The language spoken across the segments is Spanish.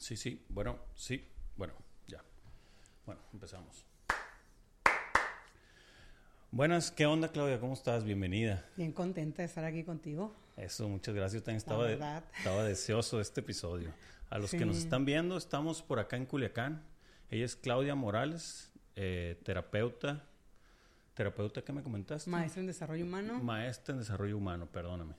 Sí, sí, bueno, sí, bueno, ya. Bueno, empezamos. Buenas, ¿qué onda Claudia? ¿Cómo estás? Bienvenida. Bien contenta de estar aquí contigo. Eso, muchas gracias. Yo también estaba, de- estaba deseoso de este episodio. A los que nos están viendo, estamos por acá en Culiacán. Ella es Claudia Morales, eh, terapeuta. ¿Terapeuta qué me comentaste? Maestra en desarrollo humano. Maestra en desarrollo humano, perdóname.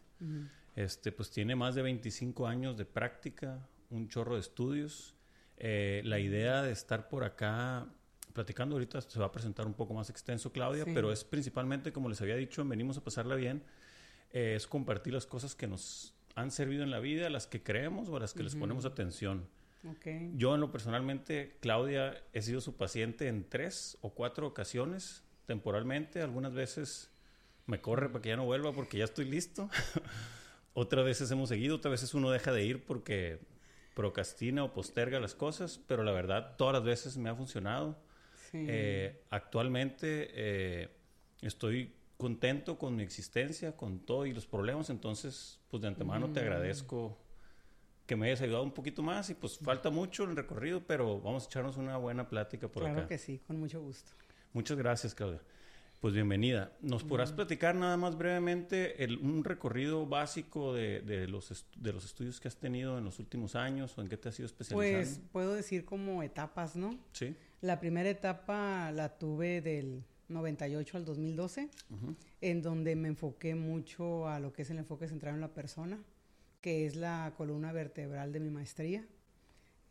Este, pues tiene más de 25 años de práctica, un chorro de estudios. Eh, la idea de estar por acá platicando ahorita se va a presentar un poco más extenso, Claudia, Sí. pero es principalmente, como les había dicho, venimos a pasarla bien, eh, es compartir las cosas que nos han servido en la vida, las que creemos o las que les ponemos atención. Yo en lo personalmente, Claudia, he sido su paciente en tres o cuatro ocasiones, temporalmente, algunas veces me corre para que ya no vuelva porque ya estoy listo. otras veces hemos seguido, otras veces uno deja de ir porque procrastina o posterga las cosas, pero la verdad todas las veces me ha funcionado. Sí. Eh, actualmente eh, estoy contento con mi existencia, con todo y los problemas, entonces pues de antemano te agradezco que me hayas ayudado un poquito más y pues falta mucho en el recorrido, pero vamos a echarnos una buena plática por claro acá. que sí, con mucho gusto. Muchas gracias, Claudia. Pues bienvenida. ¿Nos podrás platicar nada más brevemente el- un recorrido básico de, de los de los estudios que has tenido en los últimos años o en qué te has ido especializando? Pues puedo decir como etapas, ¿no? sí. La primera etapa la tuve del 98 al 2012, Ujú. en donde me enfoqué mucho a lo que es el enfoque centrado en la persona, que es la columna vertebral de mi maestría.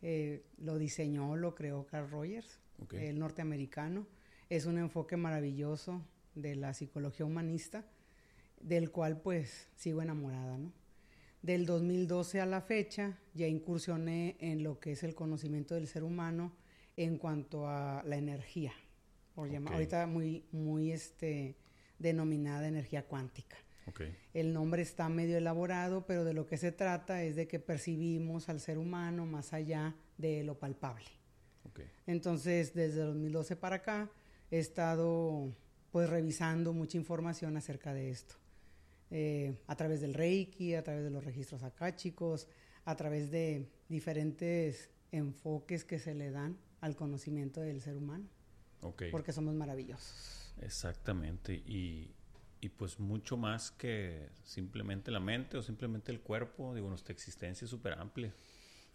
Eh, lo diseñó, lo creó Carl Rogers, el norteamericano. Es un enfoque maravilloso de la psicología humanista, del cual pues sigo enamorada, ¿no? Del 2012 a la fecha ya incursioné en lo que es el conocimiento del ser humano en cuanto a la energía, por llamar, Ok. ahorita muy, muy este, denominada energía cuántica. El nombre está medio elaborado, pero de lo que se trata es de que percibimos al ser humano más allá de lo palpable. Entonces, desde 2012 para acá, he estado pues revisando mucha información acerca de esto. Eh, a través del Reiki, a través de los registros akáshicos, a través de diferentes enfoques que se le dan al conocimiento del ser humano, Ok. porque somos maravillosos. Exactamente. Y, y pues mucho más que simplemente la mente o simplemente el cuerpo. Digo, nuestra existencia es súper amplia.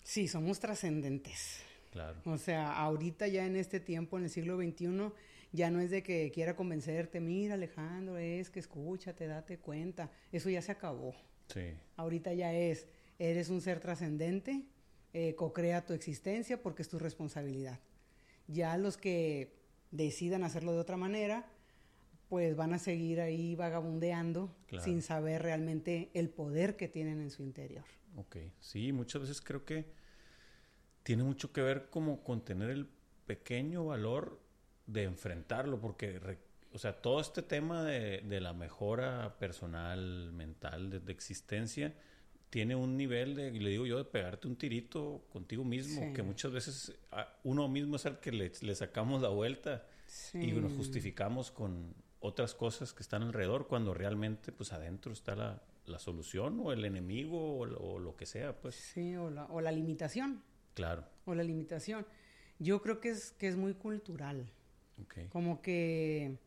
Sí, somos trascendentes. Claro. O sea, ahorita ya en este tiempo, en el siglo XXI, ya no es de que quiera convencerte, mira Alejandro, es que escúchate, date cuenta, eso ya se acabó. Sí. Ahorita ya es, eres un ser trascendente, eh, co-crea tu existencia porque es tu responsabilidad. Ya los que decidan hacerlo de otra manera, pues van a seguir ahí vagabundeando Claro. sin saber realmente el poder que tienen en su interior. Ok. Sí, muchas veces creo que tiene mucho que ver como con tener el pequeño valor de enfrentarlo, porque, re- o sea, todo este tema de, de la mejora personal, mental, de, de existencia, tiene un nivel de, le digo yo, de pegarte un tirito contigo mismo, Sí. que muchas veces a- uno mismo es el que le, le sacamos la vuelta y nos justificamos con otras cosas que están alrededor, cuando realmente, pues, adentro está la, la solución o el enemigo o, lo- o lo que sea, pues. Sí, o la, o la limitación. Claro. o la limitación. Yo creo que es, que es muy cultural, Ok. como que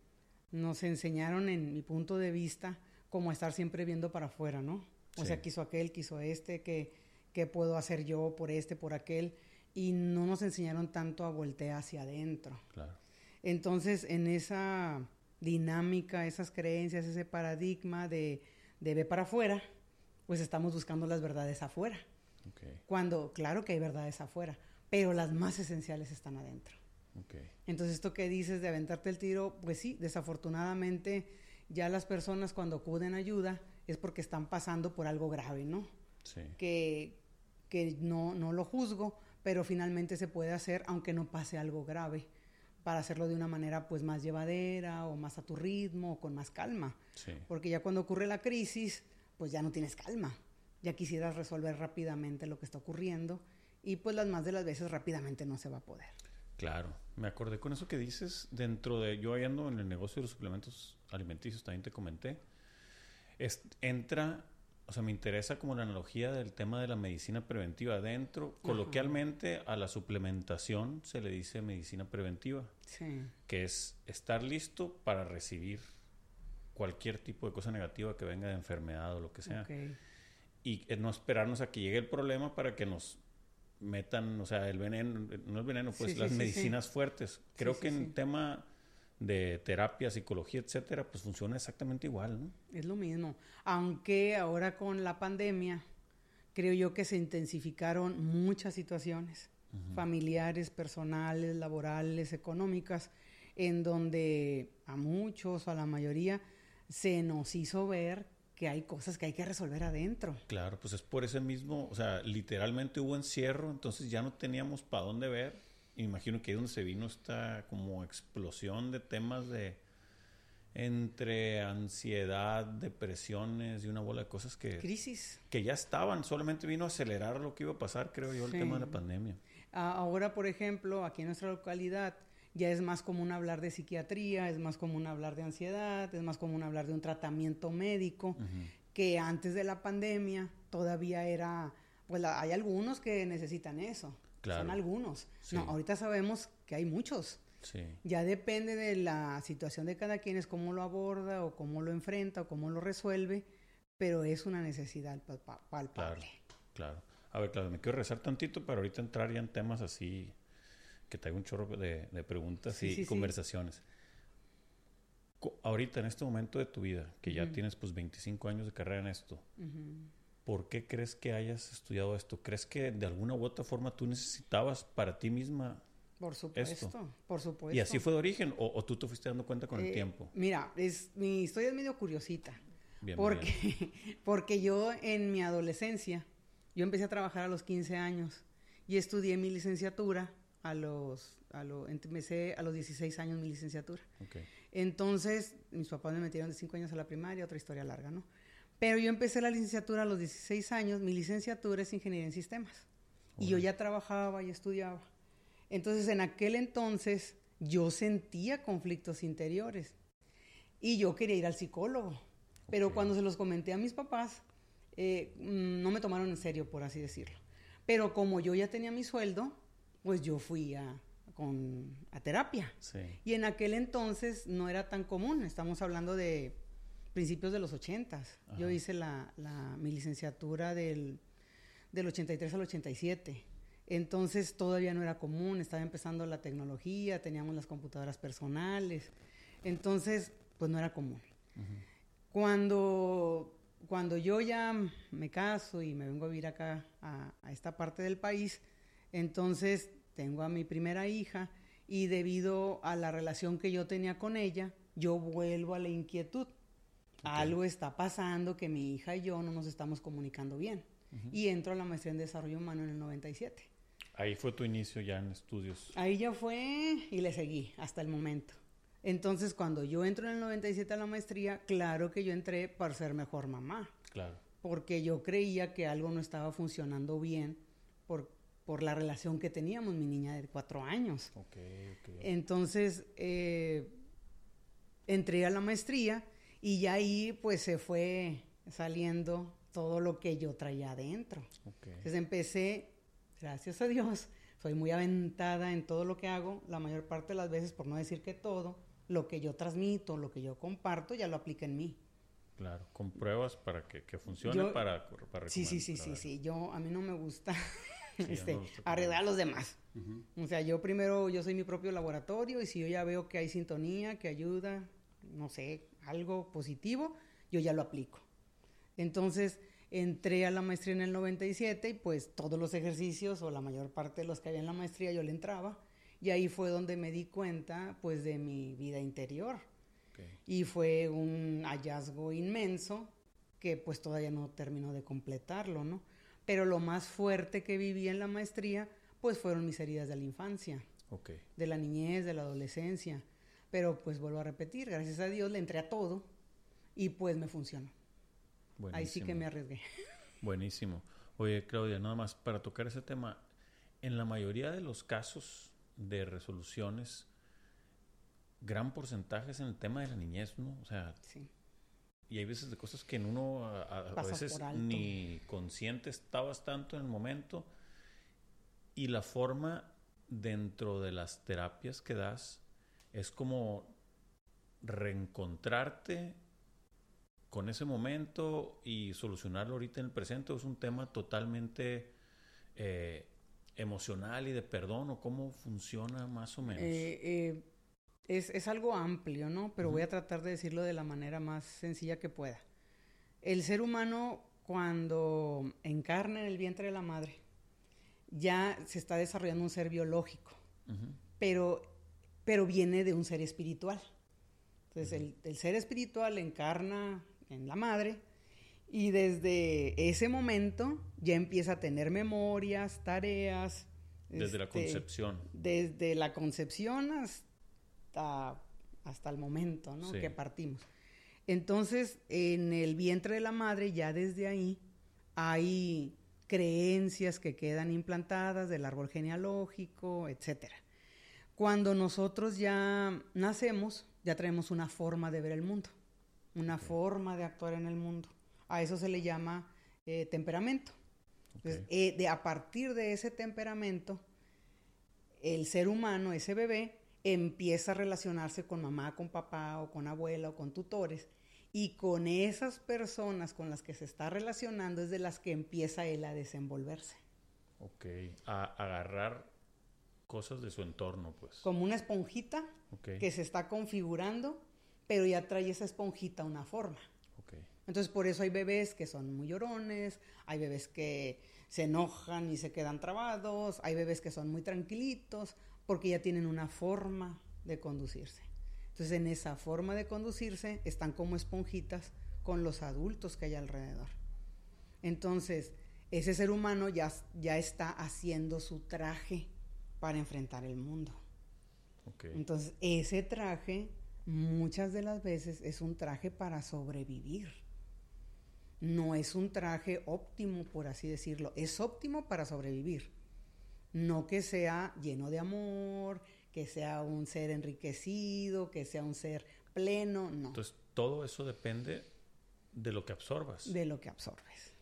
nos enseñaron en mi punto de vista como estar siempre viendo para afuera, ¿no? O Sí. sea, quiso aquel, quiso este, que qué puedo hacer yo por este, por aquel, y no nos enseñaron tanto a voltear hacia adentro. Claro. Entonces, en esa dinámica, esas creencias, ese paradigma de, de ver para afuera, pues estamos buscando las verdades afuera. Cuando, claro que hay verdades afuera, pero las más esenciales están adentro. Ok. Entonces, esto que dices de aventarte el tiro, pues sí, desafortunadamente ya las personas cuando acuden a ayuda es porque están pasando por algo grave, ¿no? Sí. Que, que no, no lo juzgo, pero finalmente se puede hacer aunque no pase algo grave, para hacerlo de una manera pues más llevadera o más a tu ritmo o con más calma. Sí. Porque ya cuando ocurre la crisis, pues ya no tienes calma. Ya quisieras resolver rápidamente lo que está ocurriendo y pues las más de las veces rápidamente no se va a poder. Claro. Me acordé con eso que dices. Dentro de. Yo ando en el negocio de los suplementos alimenticios, también te comenté. Es, entra o sea, me interesa como la analogía del tema de la medicina preventiva. Dentro, coloquialmente, a la suplementación se le dice medicina preventiva. Sí. Que es estar listo para recibir cualquier tipo de cosa negativa que venga de enfermedad o lo que sea. Y no esperarnos a que llegue el problema para que nos metan, o sea, el veneno, no el veneno, pues las medicinas fuertes. Creo que en tema de terapia, psicología, etcétera, pues funciona exactamente igual, ¿no? Es lo mismo. Aunque ahora con la pandemia, creo yo que se intensificaron muchas situaciones familiares, personales, laborales, económicas, en donde a muchos o a la mayoría se nos hizo ver que hay cosas que hay que resolver adentro. Claro, pues es por ese mismo, o sea, literalmente hubo encierro, entonces ya no teníamos para dónde ver imagino que ahí donde se vino esta como explosión de temas de entre ansiedad, depresiones y una bola de cosas que... Crisis. Que ya estaban, solamente vino a acelerar lo que iba a pasar, creo yo, el tema de la pandemia. Ahora, por ejemplo, aquí en nuestra localidad ya es más común hablar de psiquiatría, es más común hablar de ansiedad, es más común hablar de un tratamiento médico, que antes de la pandemia todavía era, pues hay algunos que necesitan eso. Son algunos. No, ahorita sabemos que hay muchos. Ya depende de la situación de cada quien, es cómo lo aborda o cómo lo enfrenta o cómo lo resuelve, pero es una necesidad palpable. Claro, claro. A ver, claro, me quiero rezar tantito para ahorita entrar ya en temas así, que traigo un chorro de, preguntas y conversaciones. Ahorita, en este momento de tu vida, que ya tienes pues 25 años de carrera en esto, ¿por qué crees que hayas estudiado esto? ¿Crees que de alguna u otra forma tú necesitabas para ti misma por supuesto, por supuesto. ¿Y así fue de origen o, tú te fuiste dando cuenta con el eh, tiempo? Mira, es, mi historia es medio curiosita. Bien, porque, porque yo en mi adolescencia, yo empecé a trabajar a los 15 años y estudié mi licenciatura a los, a lo, empecé a los 16 años mi licenciatura. Entonces, mis papás me metieron de 5 años a la primaria, otra historia larga, ¿no? Pero yo empecé la licenciatura a los 16 años, mi licenciatura es Ingeniería en Sistemas. Y yo ya trabajaba y estudiaba. Entonces, en aquel entonces, yo sentía conflictos interiores. Y yo quería ir al psicólogo. Pero cuando se los comenté a mis papás, eh, mm, no me tomaron en serio, por así decirlo. Pero como yo ya tenía mi sueldo, pues yo fui a, con, a terapia. Y en aquel entonces no era tan común. Estamos hablando de principios de los 80. Yo hice la, mi licenciatura del, del 83 al 87. Entonces todavía no era común, estaba empezando la tecnología, teníamos las computadoras personales. Entonces, pues no era común. Cuando, cuando yo ya me caso y me vengo a vivir acá a, a esta parte del país, entonces tengo a mi primera hija y debido a la relación que yo tenía con ella, yo vuelvo a la inquietud algo está pasando que mi hija y yo no nos estamos comunicando bien. Y entro a la maestría en desarrollo humano en el 97. Ahí fue tu inicio ya en estudios. Ahí ya fue y le seguí hasta el momento. Entonces, cuando yo entro en el 97 a la maestría, claro que yo entré para ser mejor mamá. Claro. Porque yo creía que algo no estaba funcionando bien por, por la relación que teníamos, mi niña de cuatro años. Okay, okay. Entonces, eh, entré a la maestría y ya ahí pues se fue saliendo todo lo que yo traía adentro. Entonces empecé, gracias a Dios, soy muy aventada en todo lo que hago, la mayor parte de las veces, por no decir que todo, lo que yo transmito, lo que yo comparto, ya lo aplica en mí. Claro, con pruebas para que, que funcione para, para Sí, sí, sí, sí, sí. Yo, a mí no me gusta este, arreglar a los demás. O sea, yo primero, yo soy mi propio laboratorio y si yo ya veo que hay sintonía, que ayuda, no sé, algo positivo, yo ya lo aplico. Entonces, entré a la maestría en el 97 y pues todos los ejercicios o la mayor parte de los que había en la maestría yo le entraba y ahí fue donde me di cuenta pues de mi vida interior. Y fue un hallazgo inmenso que pues todavía no terminó de completarlo, ¿no? Pero lo más fuerte que viví en la maestría pues fueron mis heridas de la infancia, de la niñez, de la adolescencia. Pero pues vuelvo a repetir, gracias a Dios le entré a todo y pues me funcionó. Ahí sí que me arriesgué. Buenísimo. Oye, Claudia, nada más para tocar ese tema, en la mayoría de los casos de resoluciones, gran porcentaje es en el tema de la niñez, ¿no? O sea, y hay veces de cosas que en uno a, veces ni consciente estabas tanto en el momento y la forma dentro de las terapias que das es como reencontrarte con ese momento y solucionarlo ahorita en el presente es un tema totalmente eh, emocional y de perdón o cómo funciona más o menos. Eh, eh, es, algo amplio, ¿no? Pero voy a tratar de decirlo de la manera más sencilla que pueda. El ser humano cuando encarna en el vientre de la madre ya se está desarrollando un ser biológico, pero, pero viene de un ser espiritual. Entonces el, ser espiritual encarna en la madre y desde ese momento ya empieza a tener memorias, tareas. Desde la este, concepción. Desde la concepción hasta, hasta el momento ¿no? que partimos. Entonces, en el vientre de la madre, ya desde ahí, hay creencias que quedan implantadas del árbol genealógico, etc. Cuando nosotros ya nacemos, ya traemos una forma de ver el mundo, una forma de actuar en el mundo. A eso se le llama eh, temperamento. Eh, de, a partir de ese temperamento, el ser humano, ese bebé, empieza a relacionarse con mamá, con papá o con abuela o con tutores. Y con esas personas con las que se está relacionando es de las que empieza él a desenvolverse. Ok, a agarrar cosas de su entorno, pues. Como una esponjita que se está configurando, pero ya trae esa esponjita una forma. Entonces, por eso hay bebés que son muy llorones, hay bebés que se enojan y se quedan trabados, hay bebés que son muy tranquilitos, porque ya tienen una forma de conducirse. Entonces, en esa forma de conducirse están como esponjitas con los adultos que hay alrededor. Entonces, ese ser humano ya, ya está haciendo su traje para enfrentar el mundo. Entonces, ese traje muchas de las veces es un traje para sobrevivir. No es un traje óptimo, por así decirlo. Es óptimo para sobrevivir. No que sea lleno de amor, que sea un ser enriquecido, que sea un ser pleno, no. Entonces, todo eso depende de lo que absorbas. De lo que absorbes.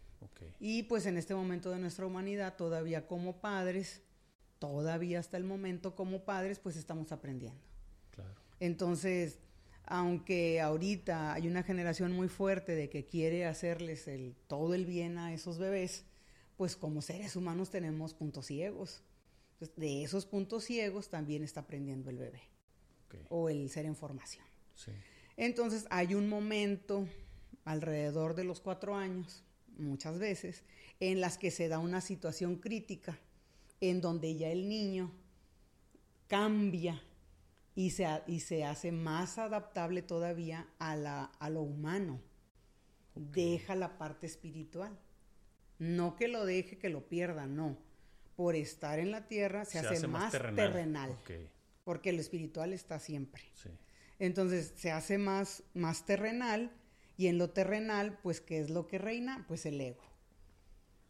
Y pues en este momento de nuestra humanidad, todavía como padres, todavía hasta el momento como padres, pues estamos aprendiendo. Claro. Entonces, aunque ahorita hay una generación muy fuerte de que quiere hacerles el, todo el bien a esos bebés, pues como seres humanos tenemos puntos ciegos. de esos puntos ciegos también está aprendiendo el bebé o el ser en formación. Entonces hay un momento alrededor de los cuatro años, muchas veces, en las que se da una situación crítica en donde ya el niño cambia y se, y se hace más adaptable todavía a, la, a lo humano. Deja la parte espiritual. No que lo deje, que lo pierda, no. Por estar en la tierra se, hace, más terrenal. Porque lo espiritual está siempre. Entonces se hace más, más terrenal y en lo terrenal, pues, ¿qué es lo que reina? Pues el ego.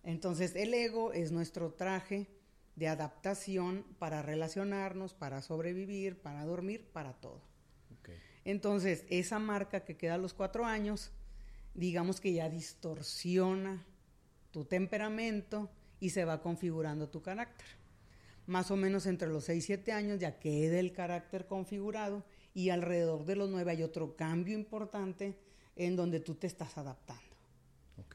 Entonces el ego es nuestro traje de adaptación para relacionarnos, para sobrevivir, para dormir, para todo. Entonces, esa marca que queda a los cuatro años, digamos que ya distorsiona tu temperamento y se va configurando tu carácter. Más o menos entre los seis, siete años ya queda el carácter configurado y alrededor de los nueve hay otro cambio importante en donde tú te estás adaptando.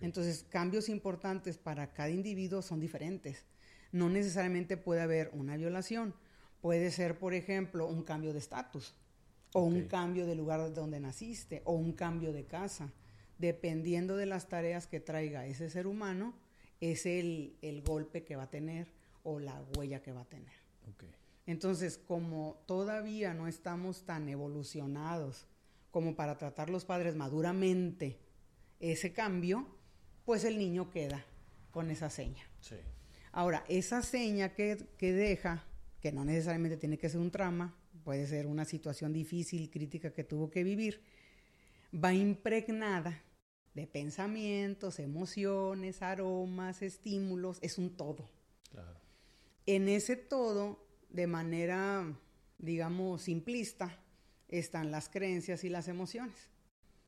Entonces, cambios importantes para cada individuo son diferentes no necesariamente puede haber una violación. Puede ser, por ejemplo, un cambio de estatus, o un cambio de lugar donde naciste, o un cambio de casa. Dependiendo de las tareas que traiga ese ser humano, es el, golpe que va a tener o la huella que va a tener. Entonces, como todavía no estamos tan evolucionados como para tratar los padres maduramente ese cambio, pues el niño queda con esa seña. Sí. Ahora, esa seña que, deja, que no necesariamente tiene que ser un trauma, puede ser una situación difícil, crítica que tuvo que vivir, va impregnada de pensamientos, emociones, aromas, estímulos, es un todo. En ese todo, de manera, digamos, simplista, están las creencias y las emociones.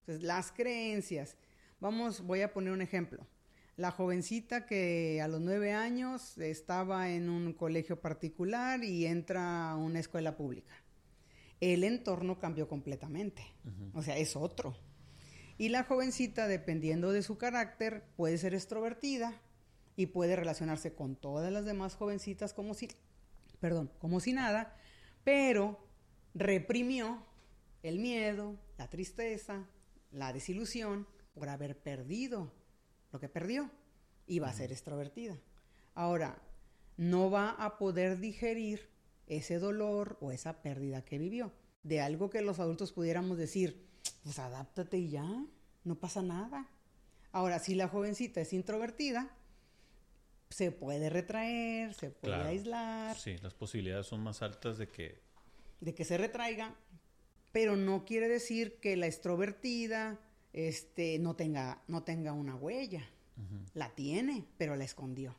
Entonces, las creencias. Vamos, voy a poner un ejemplo. La jovencita que a los nueve años estaba en un colegio particular y entra a una escuela pública. El entorno cambió completamente. O sea, es otro. Y la jovencita, dependiendo de su carácter, puede ser extrovertida y puede relacionarse con todas las demás jovencitas como si, perdón, como si nada, pero reprimió el miedo, la tristeza, la desilusión por haber perdido lo que perdió y va a ser extrovertida. Ahora, no va a poder digerir ese dolor o esa pérdida que vivió. De algo que los adultos pudiéramos decir, pues adáptate y ya, no pasa nada. Ahora, si la jovencita es introvertida, se puede retraer, se puede aislar. Sí, las posibilidades son más altas de que... De que se retraiga, pero no quiere decir que la extrovertida este, no, tenga, no tenga una huella. La tiene, pero la escondió.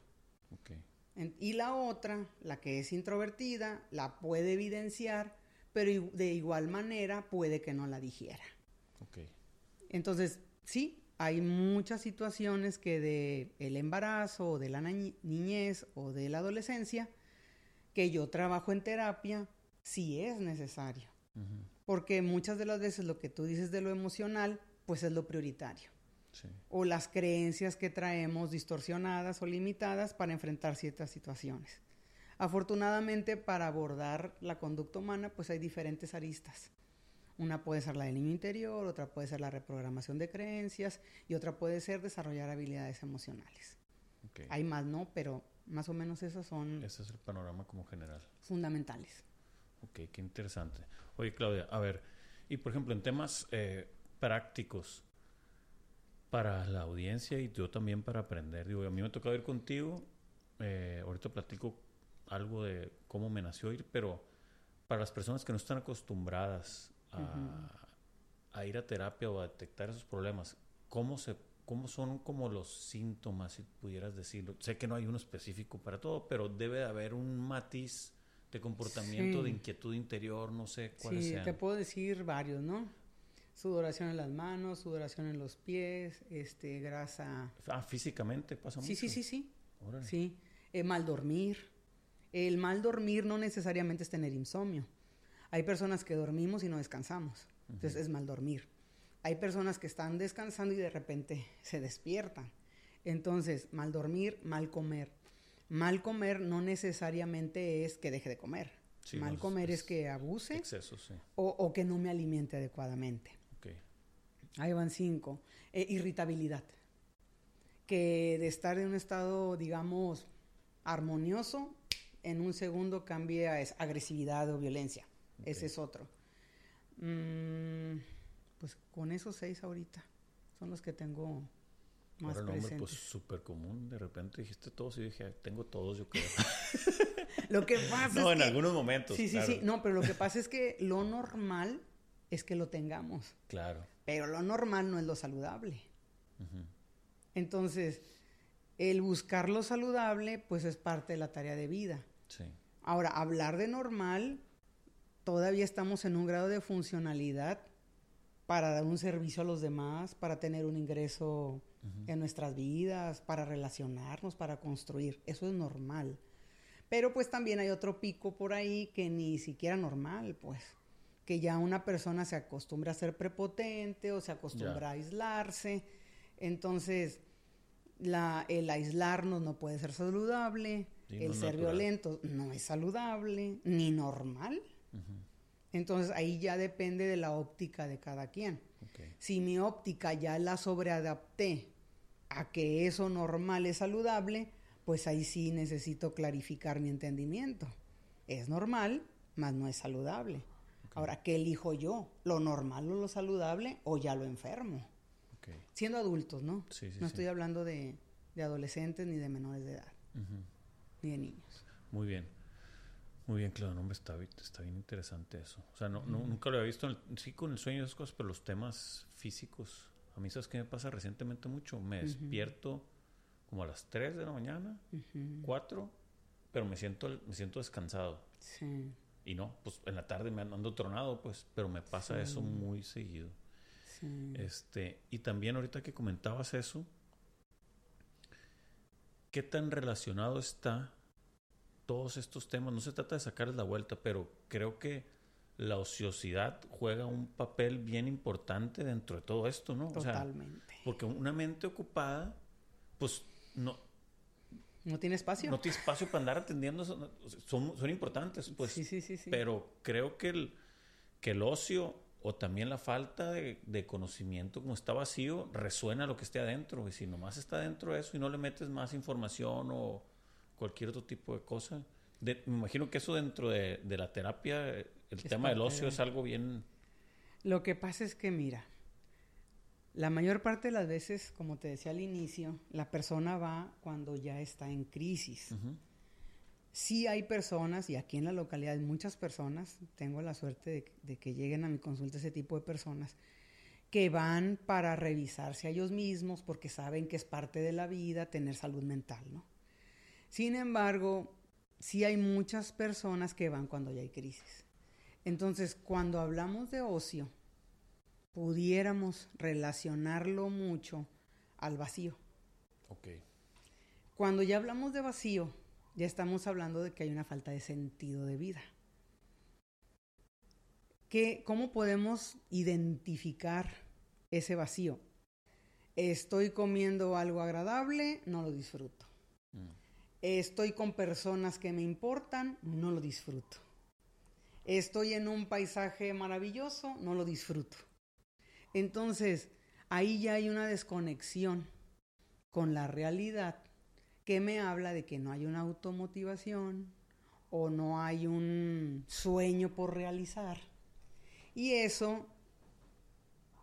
y la otra, la que es introvertida, la puede evidenciar, pero de igual manera puede que no la dijera. Entonces, sí, hay muchas situaciones que de el embarazo o de la niñez o de la adolescencia que yo trabajo en terapia, sí es necesario. Porque muchas de las veces lo que tú dices de lo emocional, pues es lo prioritario. O las creencias que traemos distorsionadas o limitadas para enfrentar ciertas situaciones. Afortunadamente, para abordar la conducta humana, pues hay diferentes aristas. Una puede ser la del niño interior, otra puede ser la reprogramación de creencias y otra puede ser desarrollar habilidades emocionales. Hay más, ¿no? Pero más o menos esas son... Ese es el panorama como general. Fundamentales. Ok, qué interesante. Oye, Claudia, a ver, y por ejemplo, en temas eh, prácticos para la audiencia y yo también para aprender, digo, a mí me ha tocado ir contigo, eh, ahorita platico algo de cómo me nació ir, pero para las personas que no están acostumbradas a, ir a terapia o a detectar esos problemas, ¿cómo, se, ¿cómo son como los síntomas, si pudieras decirlo? Sé que no hay uno específico para todo, pero debe de haber un matiz de comportamiento, de inquietud interior, no sé cuáles sí, te puedo decir varios, ¿no? Sudoración en las manos, sudoración en los pies, este, grasa. Ah, físicamente pasa mucho. Sí, sí, sí, sí. Sí. Eh, mal dormir. El mal dormir no necesariamente es tener insomnio. Hay personas que dormimos y no descansamos. Entonces es mal dormir. Hay personas que están descansando y de repente se despiertan. Entonces, mal dormir, mal comer. Mal comer no necesariamente es que deje de comer. mal comer es, que abuse o, que no me alimente adecuadamente. Ahí van cinco. Eh, irritabilidad. Que de estar en un estado, digamos, armonioso, en un segundo cambie a agresividad o violencia. Ese es otro. Mm, pues con esos seis ahorita son los que tengo más Ahora, presentes. pues súper común. De repente dijiste todos y dije, tengo todos, yo creo. lo que pasa no, en algunos momentos. Sí, sí, sí. No, pero lo que pasa es que lo normal es que lo tengamos. Claro. Pero lo normal no es lo saludable. Entonces, el buscar lo saludable, pues es parte de la tarea de vida. Sí. Ahora, hablar de normal todavía estamos en un grado de funcionalidad para dar un servicio a los demás, para tener un ingreso en nuestras vidas, para relacionarnos, para construir. Eso es normal. Pero pues también hay otro pico por ahí que ni siquiera normal, pues. Que ya una persona se acostumbra a ser prepotente o se acostumbra a aislarse. Entonces, la, el aislarnos no puede ser saludable, el ser violento no es saludable, ni normal. Entonces ahí ya depende de la óptica de cada quien. Si mi óptica ya la sobreadapté a que eso normal es saludable, pues ahí sí necesito clarificar mi entendimiento. Es normal, mas no es saludable. Ahora, ¿qué elijo yo? ¿Lo normal o lo saludable o ya lo enfermo? Siendo adultos, ¿no? no estoy hablando de, adolescentes ni de menores de edad, ni de niños. Muy bien. Muy bien, claro, no, está, está bien interesante eso. O sea, no, nunca lo había visto, sí con el sueño y esas cosas, pero los temas físicos. A mí, ¿sabes qué me pasa recientemente mucho? Me despierto como a las 3 de la mañana, 4, pero me siento, me siento descansado. Sí. Y no, pues en la tarde me ando tronado, pues, pero me pasa eso muy seguido. Este, y también ahorita que comentabas eso, ¿qué tan relacionado está todos estos temas? No se trata de sacarles la vuelta, pero creo que la ociosidad juega un papel bien importante dentro de todo esto, ¿no? Totalmente. porque una mente ocupada, pues no. No tiene espacio. No tiene espacio para andar atendiendo. Son, son importantes, pues. Sí, sí, sí, sí. Pero creo que el, que el ocio o también la falta de, conocimiento, como está vacío, resuena lo que esté adentro. Y si nomás está dentro de eso y no le metes más información o cualquier otro tipo de cosa. me imagino que eso dentro de, de la terapia el tema del ocio es algo bien... Lo que pasa es que, mira, la mayor parte de las veces, como te decía al inicio, la persona va cuando ya está en crisis. Sí hay personas, y aquí en la localidad hay muchas personas, tengo la suerte de, que lleguen a mi consulta ese tipo de personas, que van para revisarse a ellos mismos porque saben que es parte de la vida tener salud mental, ¿no? Sin embargo, sí hay muchas personas que van cuando ya hay crisis. Entonces, cuando hablamos de ocio, pudiéramos relacionarlo mucho al vacío. Ok. Cuando ya hablamos de vacío, ya estamos hablando de que hay una falta de sentido de vida. ¿Qué, ¿Cómo podemos identificar ese vacío? Estoy comiendo algo agradable, no lo disfruto. Mm. Estoy con personas que me importan, no lo disfruto estoy en un paisaje maravilloso, no lo disfruto. Entonces, ahí ya hay una desconexión con la realidad que me habla de que no hay una automotivación o no hay un sueño por realizar. Y eso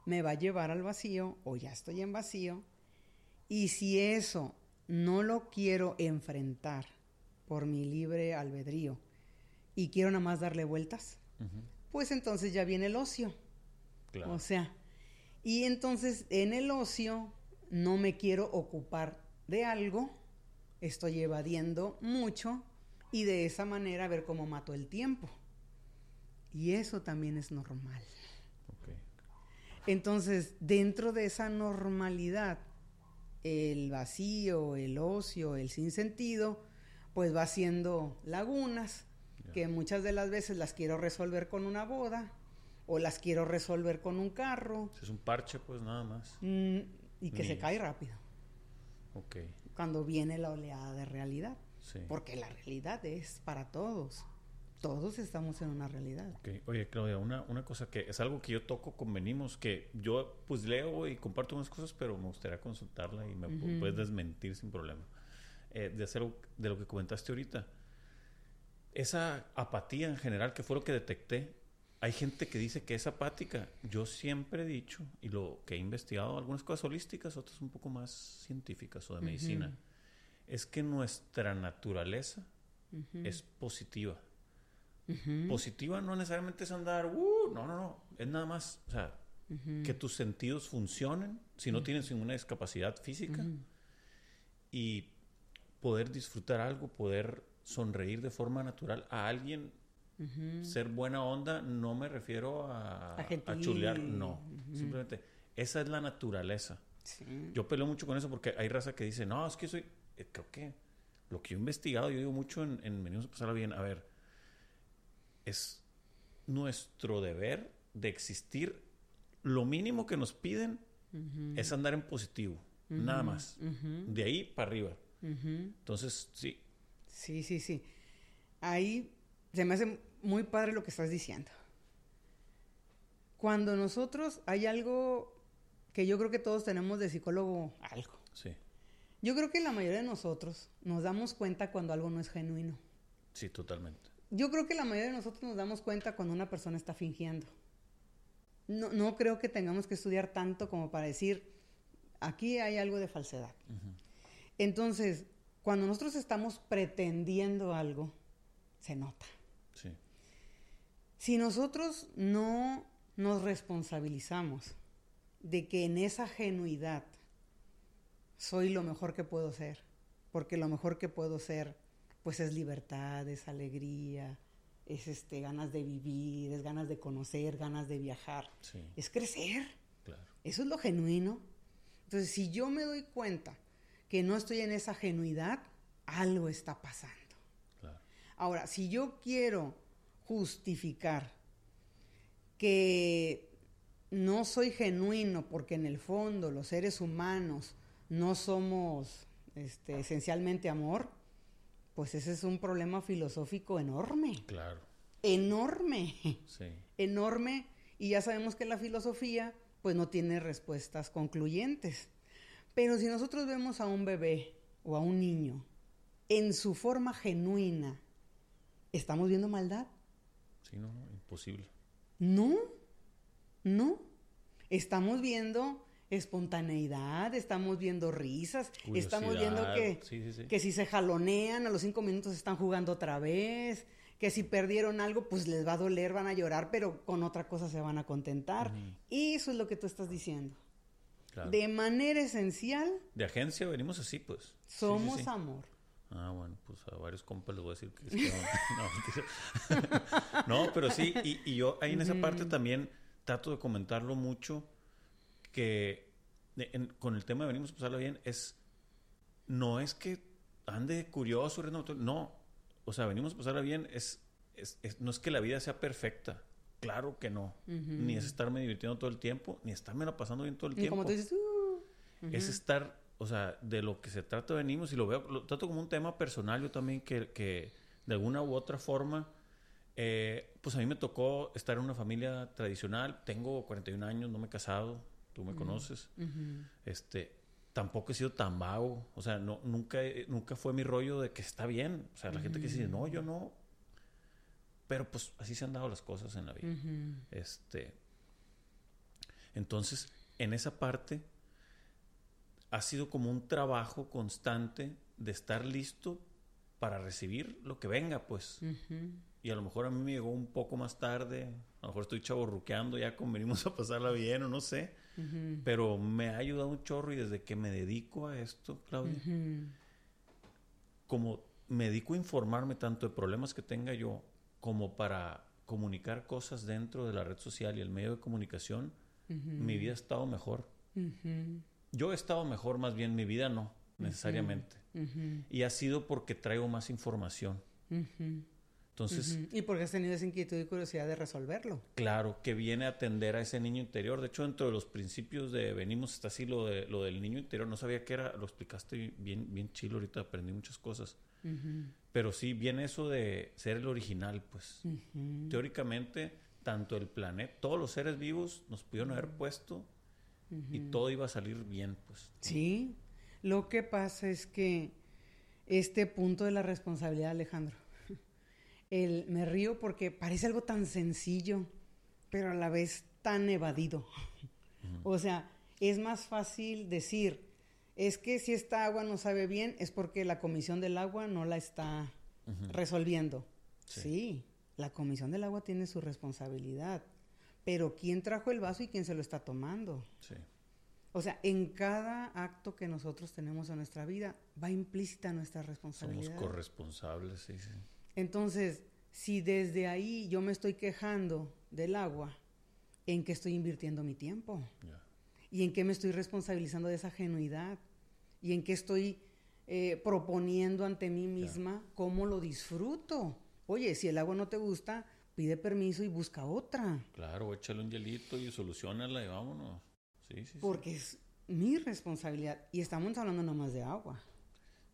me va a llevar al vacío o ya estoy en vacío. Y si eso no lo quiero enfrentar por mi libre albedrío, y quiero nada más darle vueltas, pues entonces ya viene el ocio. O sea, y entonces en el ocio no me quiero ocupar de algo, estoy evadiendo mucho y de esa manera ver cómo mato el tiempo. Y eso también es normal. Entonces, dentro de esa normalidad, el vacío, el ocio, el sinsentido, pues va haciendo lagunas que muchas de las veces las quiero resolver con una boda o las quiero resolver con un carro. Es un parche, pues nada más. Mm, y que se cae rápido. Ok. Cuando viene la oleada de realidad. Sí. Porque la realidad es para todos. Todos estamos en una realidad. Okay. Oye, Claudia, una, una cosa que es algo que yo toco, convenimos, que yo pues leo y comparto unas cosas, pero me gustaría consultarla y me puedes desmentir sin problema. Eh, de hacer de lo que comentaste ahorita esa apatía en general, que fue lo que detecté, hay gente que dice que es apática. Yo siempre he dicho, y lo que he investigado, algunas cosas holísticas, otras un poco más científicas o de medicina, es que nuestra naturaleza es positiva. Positiva no necesariamente es andar, uh, no, no, no, es nada más, o sea, que tus sentidos funcionen si no tienes ninguna discapacidad física y poder disfrutar algo, poder sonreír de forma natural a alguien, ser buena onda, no me refiero a, a, chulear, no. Simplemente, esa es la naturaleza. Yo peleo mucho con eso porque hay raza que dice, no, es que soy, eh, creo que lo que yo he investigado, yo digo mucho en, en Venimos a pasarla bien, a ver, es nuestro deber de existir, lo mínimo que nos piden es andar en positivo, nada más. De ahí para arriba. Entonces, sí, Sí, sí, sí. Ahí se me hace muy padre lo que estás diciendo. Cuando nosotros hay algo que yo creo que todos tenemos de psicólogo, algo. Sí. Yo creo que la mayoría de nosotros nos damos cuenta cuando algo no es genuino. Sí, totalmente. Yo creo que la mayoría de nosotros nos damos cuenta cuando una persona está fingiendo. No, no creo que tengamos que estudiar tanto como para decir, aquí hay algo de falsedad. Entonces, cuando nosotros estamos pretendiendo algo, se nota. Sí. Si nosotros no nos responsabilizamos de que en esa genuidad soy lo mejor que puedo ser, porque lo mejor que puedo ser, pues es libertad, es alegría, es este ganas de vivir, es ganas de conocer, ganas de viajar, es crecer. Claro. Eso es lo genuino. Entonces, si yo me doy cuenta que no estoy en esa genuidad, algo está pasando. Ahora, si yo quiero justificar que no soy genuino porque en el fondo los seres humanos no somos este, esencialmente amor, pues ese es un problema filosófico enorme. Claro. Enorme. Sí. Enorme. Y ya sabemos que la filosofía pues no tiene respuestas concluyentes. Pero si nosotros vemos a un bebé o a un niño en su forma genuina, ¿estamos viendo maldad? Sí, no, imposible. No, no. Estamos viendo espontaneidad, estamos viendo risas, estamos viendo que, que si se jalonean a los cinco minutos están jugando otra vez, que si perdieron algo pues les va a doler, van a llorar, pero con otra cosa se van a contentar. Y eso es lo que tú estás diciendo. De manera esencial. De agencia venimos así, pues. Somos amor. Ah, bueno, pues a varios compas les voy a decir que, es que no, no, pero sí, y, yo ahí en esa parte también trato de comentarlo mucho, que con el tema de venimos a pasarlo bien, es, no es que ande curioso, no, o sea, venimos a pasarla bien, es, no es que la vida sea perfecta, claro que no, ni es estarme divirtiendo todo el tiempo, ni estarme pasando bien todo el tiempo. Como tú dices, uh, es estar o sea, de lo que se trata venimos y lo veo, lo trato como un tema personal yo también que, que de alguna u otra forma, eh, pues a mí me tocó estar en una familia tradicional, tengo 41 años, no me he casado, tú me conoces, este, tampoco he sido tan vago, o sea, no, nunca, nunca fue mi rollo de que está bien, o sea, la gente que dice, no, yo no, pero pues así se han dado las cosas en la vida, este, entonces, en esa parte, ha sido como un trabajo constante de estar listo para recibir lo que venga, pues. Y a lo mejor a mí me llegó un poco más tarde, a lo mejor estoy chaborruqueando, ya convenimos a pasarla bien o no sé, pero me ha ayudado un chorro y desde que me dedico a esto, Claudia, como me dedico a informarme tanto de problemas que tenga yo como para comunicar cosas dentro de la red social y el medio de comunicación, mi vida ha estado mejor. Yo he estado mejor, más bien mi vida no, necesariamente. Y ha sido porque traigo más información. Entonces. Y porque has tenido esa inquietud y curiosidad de resolverlo. Claro, que viene a atender a ese niño interior. De hecho, dentro de los principios de venimos está así lo, de, lo del niño interior. No sabía qué era, lo explicaste bien, bien chilo. Ahorita aprendí muchas cosas. Pero sí, viene eso de ser el original, pues. Teóricamente, tanto el planeta, todos los seres vivos nos pudieron haber puesto y todo iba a salir bien, pues. Sí, lo que pasa es que este punto de la responsabilidad, Alejandro, el, me río porque parece algo tan sencillo, pero a la vez tan evadido. O sea, es más fácil decir, es que si esta agua no sabe bien, es porque la comisión del agua no la está resolviendo. sí, la comisión del agua tiene su responsabilidad pero quién trajo el vaso y quién se lo está tomando. Sí. O sea, en cada acto que nosotros tenemos en nuestra vida va implícita nuestra responsabilidad. Somos corresponsables, sí, sí. Entonces, si desde ahí yo me estoy quejando del agua, ¿en qué estoy invirtiendo mi tiempo? ¿Y en qué me estoy responsabilizando de esa genuidad? ¿Y en qué estoy eh, proponiendo ante mí misma cómo lo disfruto? Oye, si el agua no te gusta, pide permiso y busca otra. Claro, échale un hielito y solucionala y vámonos. Sí, sí, Porque es mi responsabilidad. Y estamos hablando nada más de agua.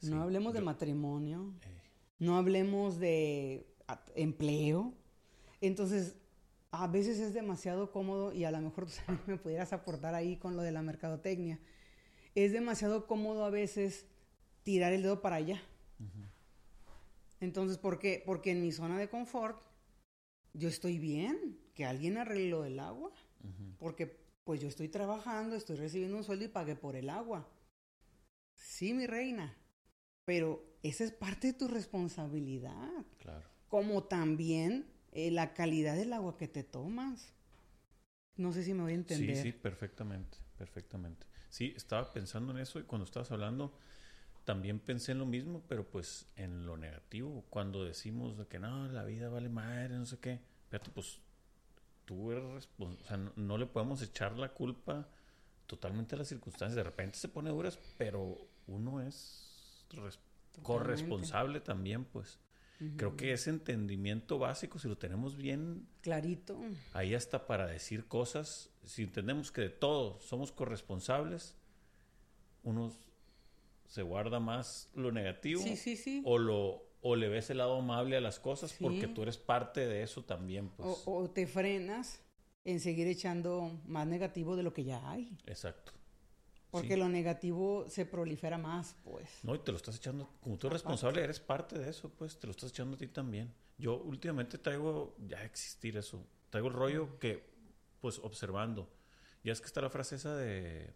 no hablemos de matrimonio. No hablemos de empleo. Entonces, a veces es demasiado cómodo y a lo mejor tú me pudieras aportar ahí con lo de la mercadotecnia. Es demasiado cómodo a veces tirar el dedo para allá. Entonces, ¿por qué? Porque en mi zona de confort yo estoy bien, que alguien arregle lo del agua, porque pues yo estoy trabajando, estoy recibiendo un sueldo y pagué por el agua. Sí, mi reina, pero esa es parte de tu responsabilidad. Claro. Como también eh, la calidad del agua que te tomas. No sé si me voy a entender. Sí, sí, perfectamente, perfectamente. Sí, estaba pensando en eso y cuando estabas hablando, también pensé en lo mismo, pero pues en lo negativo, cuando decimos de que no, la vida vale madre, no sé qué, fíjate, pues tú eres, o sea, no, le podemos echar la culpa totalmente las circunstancias. De repente se pone duras, pero uno es corresponsable también, pues. Creo que ese entendimiento básico, si lo tenemos bien clarito, ahí hasta para decir cosas, si entendemos que de todo somos corresponsables, uno se guarda más lo negativo sí, sí, sí. o lo o le ves el lado amable a las cosas porque tú eres parte de eso también, pues. O, te frenas en seguir echando más negativo de lo que ya hay. Exacto. Porque lo negativo se prolifera más, pues. No, y te lo estás echando, como tú eres responsable, eres parte de eso, pues, te lo estás echando a ti también. Yo últimamente traigo, ya existir eso, traigo el rollo que, pues, observando. Ya es que está la frase esa de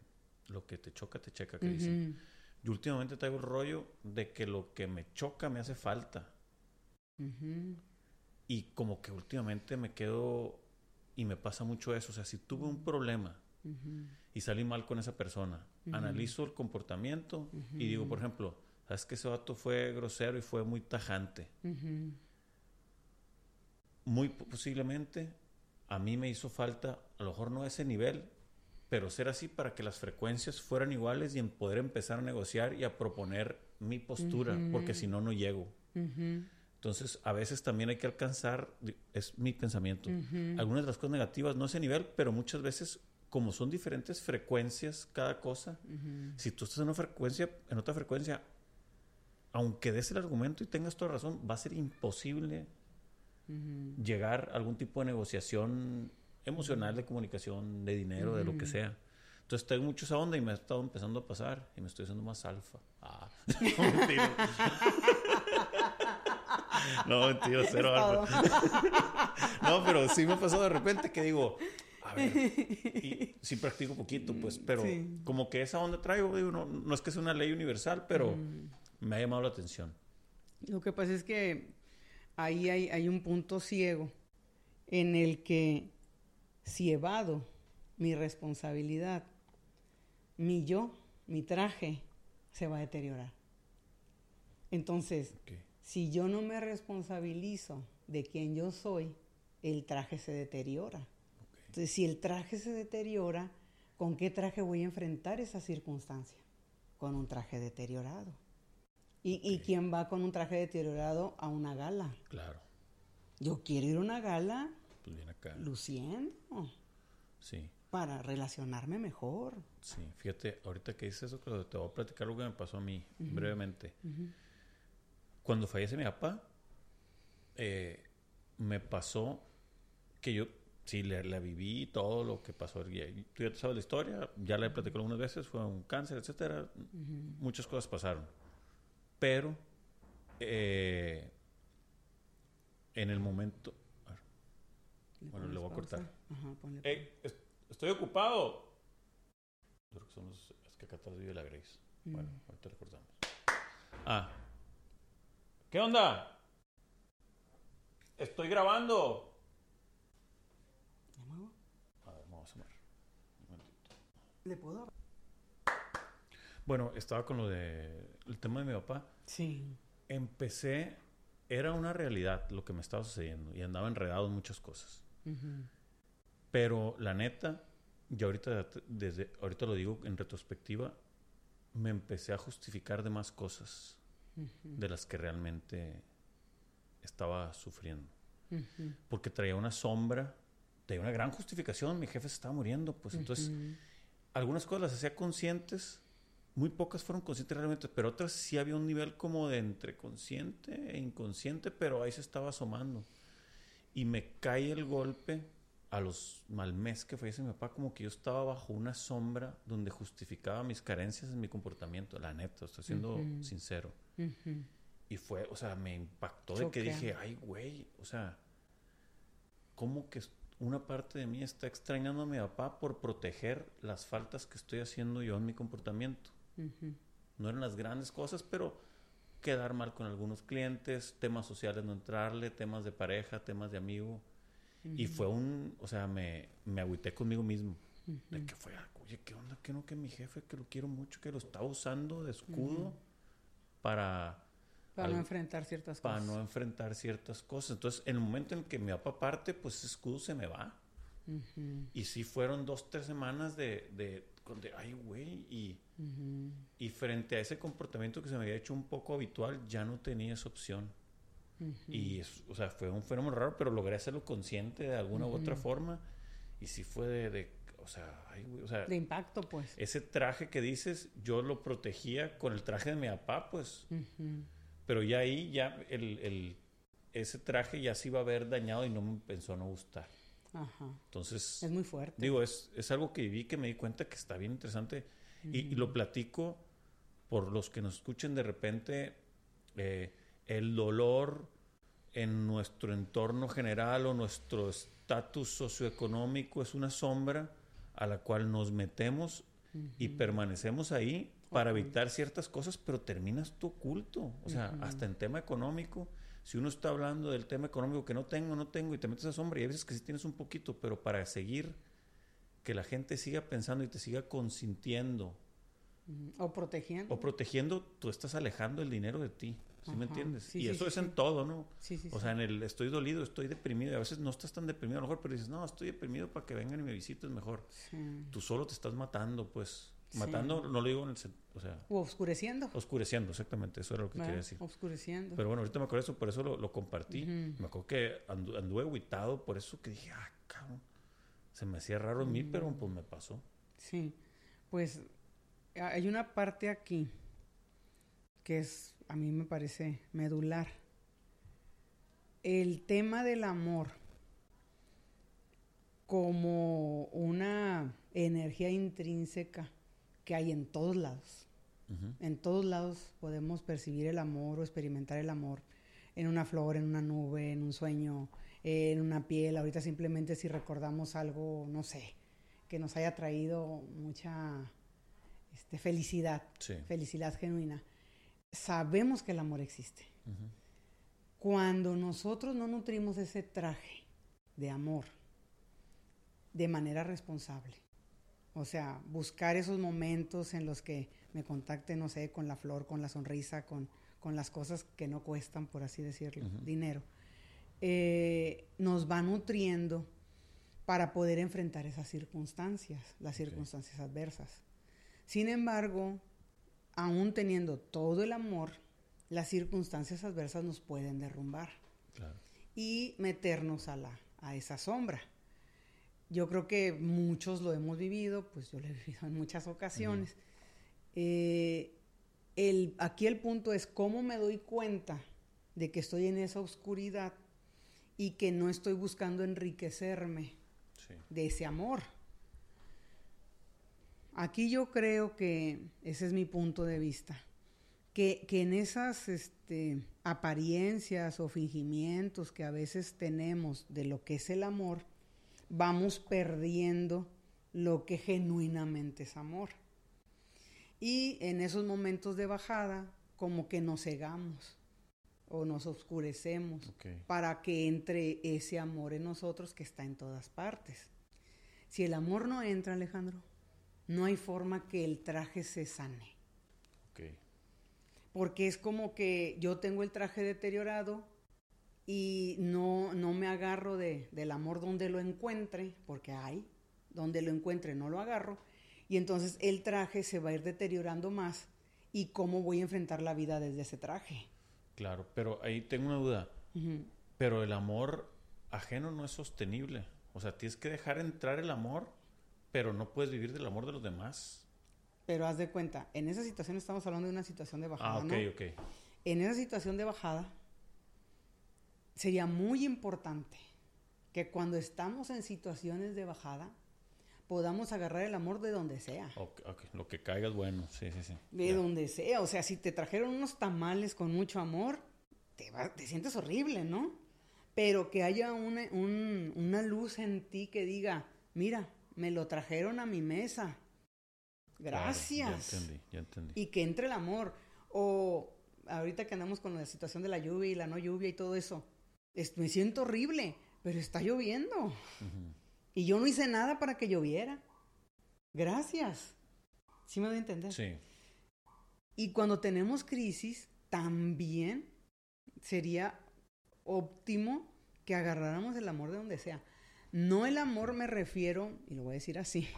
lo que te choca, te checa, que dicen. Yo últimamente traigo el rollo de que lo que me choca me hace falta. Y como que últimamente me quedo, y me pasa mucho eso, o sea, si tuve un problema, y salí mal con esa persona. Analizo el comportamiento y digo, por ejemplo, sabes que ese vato fue grosero y fue muy tajante. Muy posiblemente a mí me hizo falta, a lo mejor no ese nivel, pero ser así para que las frecuencias fueran iguales y en poder empezar a negociar y a proponer mi postura, porque si no, no llego. Entonces, a veces también hay que alcanzar, es mi pensamiento, algunas de las cosas negativas, no ese nivel, pero muchas veces como son diferentes frecuencias cada cosa, si tú estás en una frecuencia, en otra frecuencia, aunque des el argumento y tengas toda razón, va a ser imposible llegar a algún tipo de negociación emocional, de comunicación, de dinero, de lo que sea. Entonces tengo mucho esa onda y me ha estado empezando a pasar y me estoy haciendo más alfa. Ah, no, mentira. no, mentira, cero alfa. no, pero sí me ha pasado de repente que digo, y sí practico poquito, pues, pero como que esa onda traigo, digo, no, no, es que sea una ley universal, pero mm. me ha llamado la atención. Lo que pasa es que ahí hay, hay un punto ciego en el que si evado mi responsabilidad, mi yo, mi traje, se va a deteriorar. Entonces, si yo no me responsabilizo de quién yo soy, el traje se deteriora. Entonces, si el traje se deteriora, ¿con qué traje voy a enfrentar esa circunstancia? Con un traje deteriorado. ¿Y, quién va con un traje deteriorado a una gala? Claro. Yo quiero ir a una gala pues acá. luciendo. Sí. Para relacionarme mejor. Sí, fíjate, ahorita que dices eso, te voy a platicar lo que me pasó a mí, brevemente. Cuando fallece mi papá, eh, me pasó que yo sí, la, viví, todo lo que pasó. Tú ya sabes la historia, ya la he platicado algunas veces, fue un cáncer, etcétera. Muchas cosas pasaron. Pero eh, en el momento. bueno, le voy a cortar. estoy ocupado. Creo que son los, es que acá atrás vive la Grace. Bueno, ahorita le cortamos. Ah. ¿Qué onda? Estoy grabando. ¿Le puedo? Bueno, estaba con lo de el tema de mi papá. Sí. Empecé, era una realidad lo que me estaba sucediendo y andaba enredado en muchas cosas. Pero la neta, yo ahorita, desde, ahorita lo digo en retrospectiva, me empecé a justificar de más cosas de las que realmente estaba sufriendo. Porque traía una sombra, traía una gran justificación, mi jefe se estaba muriendo, pues entonces algunas cosas las hacía conscientes, muy pocas fueron conscientes realmente, pero otras sí había un nivel como de entre consciente e inconsciente, pero ahí se estaba asomando. Y me cae el golpe a los mal mes que fallece mi papá, como que yo estaba bajo una sombra donde justificaba mis carencias en mi comportamiento, la neta, estoy siendo sincero. Y fue, o sea, me impactó de que dije, ay, güey, o sea, ¿cómo que una parte de mí está extrañando a mi papá por proteger las faltas que estoy haciendo yo en mi comportamiento. No eran las grandes cosas, pero quedar mal con algunos clientes, temas sociales no entrarle, temas de pareja, temas de amigo. Y fue un, o sea, me, me agüité conmigo mismo. De que fue, oye, ¿qué onda? Que no, que mi jefe, que lo quiero mucho, que lo está usando de escudo para para no enfrentar ciertas cosas. Para no enfrentar ciertas cosas. Entonces, en el momento en que mi papá parte, pues ese escudo se me va. Y sí fueron dos, tres semanas de, de ay, güey, y, y frente a ese comportamiento que se me había hecho un poco habitual, ya no tenía esa opción. Y, o sea, fue un fenómeno raro, pero logré hacerlo consciente de alguna u otra forma. Y sí fue de, o sea, ay, güey, o sea... De impacto, pues. Ese traje que dices, yo lo protegía con el traje de mi papá, pues. Pero ya ahí, ya el, el, ese traje ya se iba a ver dañado y no me pensó no gustar. Ajá. Entonces... Es muy fuerte. Digo, es, es algo que vi que me di cuenta que está bien interesante. y, lo platico por los que nos escuchen de repente. Eh, el dolor en nuestro entorno general o nuestro estatus socioeconómico es una sombra a la cual nos metemos y permanecemos ahí para evitar ciertas cosas, pero terminas tú oculto. O sea, hasta en tema económico, si uno está hablando del tema económico que no tengo, no tengo, y te metes a sombra, y a veces que sí tienes un poquito, pero para seguir, que la gente siga pensando y te siga consintiendo. O protegiendo. O protegiendo, tú estás alejando el dinero de ti. ¿Sí me entiendes? y eso es en todo, ¿no? o sea, en el estoy dolido, estoy deprimido. Y a veces no estás tan deprimido a lo mejor, pero dices, no, estoy deprimido para que vengan y me visiten mejor. Tú solo te estás matando, pues. Matando, no lo digo en el... O sea... O oscureciendo. Oscureciendo, exactamente. Eso era lo que quería decir. Oscureciendo. Pero bueno, ahorita me acuerdo eso, por eso lo, compartí. Me acuerdo que anduve aguitado por eso que dije, ah, cabrón. Se me hacía raro en mí, pero pues me pasó. Sí. Pues hay una parte aquí que es, a mí me parece medular. El tema del amor como una energía intrínseca que hay en todos lados. En todos lados podemos percibir el amor o experimentar el amor. En una flor, en una nube, en un sueño, en una piel. Ahorita simplemente si recordamos algo, no sé, que nos haya traído mucha este, felicidad, felicidad genuina sabemos que el amor existe. Cuando nosotros no nutrimos ese traje de amor de manera responsable, o sea, buscar esos momentos en los que me contacte, no sé, con la flor, con la sonrisa, con, con las cosas que no cuestan, por así decirlo, dinero, eh, nos va nutriendo para poder enfrentar esas circunstancias, las circunstancias adversas. Sin embargo, aún teniendo todo el amor, las circunstancias adversas nos pueden derrumbar y meternos a, la, a esa sombra. Yo creo que muchos lo hemos vivido, pues yo lo he vivido en muchas ocasiones. Eh, el, aquí el punto es cómo me doy cuenta de que estoy en esa oscuridad y que no estoy buscando enriquecerme de ese amor. Aquí yo creo que ese es mi punto de vista. Que, en esas este, apariencias o fingimientos que a veces tenemos de lo que es el amor, vamos perdiendo lo que genuinamente es amor. Y en esos momentos de bajada, como que nos cegamos o nos oscurecemos para que entre ese amor en nosotros que está en todas partes. Si el amor no entra, Alejandro, no hay forma que el traje se sane. Porque es como que yo tengo el traje deteriorado y no, no me agarro de, del amor donde lo encuentre, porque hay, donde lo encuentre no lo agarro, y entonces el traje se va a ir deteriorando más y cómo voy a enfrentar la vida desde ese traje. Claro, pero ahí tengo una duda. Pero el amor ajeno no es sostenible. O sea, tienes que dejar entrar el amor pero no puedes vivir del amor de los demás. Pero haz de cuenta, en esa situación estamos hablando de una situación de bajada. Ah, ok, ok. En esa situación de bajada, sería muy importante que cuando estamos en situaciones de bajada, podamos agarrar el amor de donde sea. Lo que caiga es bueno, sí, sí, sí. De donde sea, o sea, si te trajeron unos tamales con mucho amor, te, te sientes horrible, ¿no? Pero que haya una, una luz en ti que diga, mira, me lo trajeron a mi mesa. Gracias. ya entendí, ya entendí. Y que entre el amor. O ahorita que andamos con la situación de la lluvia y la no lluvia y todo eso. Me siento horrible, pero está lloviendo. Y yo no hice nada para que lloviera. Gracias. ¿Sí me doy a entender? Sí. Y cuando tenemos crisis, también sería óptimo que agarráramos el amor de donde sea No el amor me refiero, y lo voy a decir así,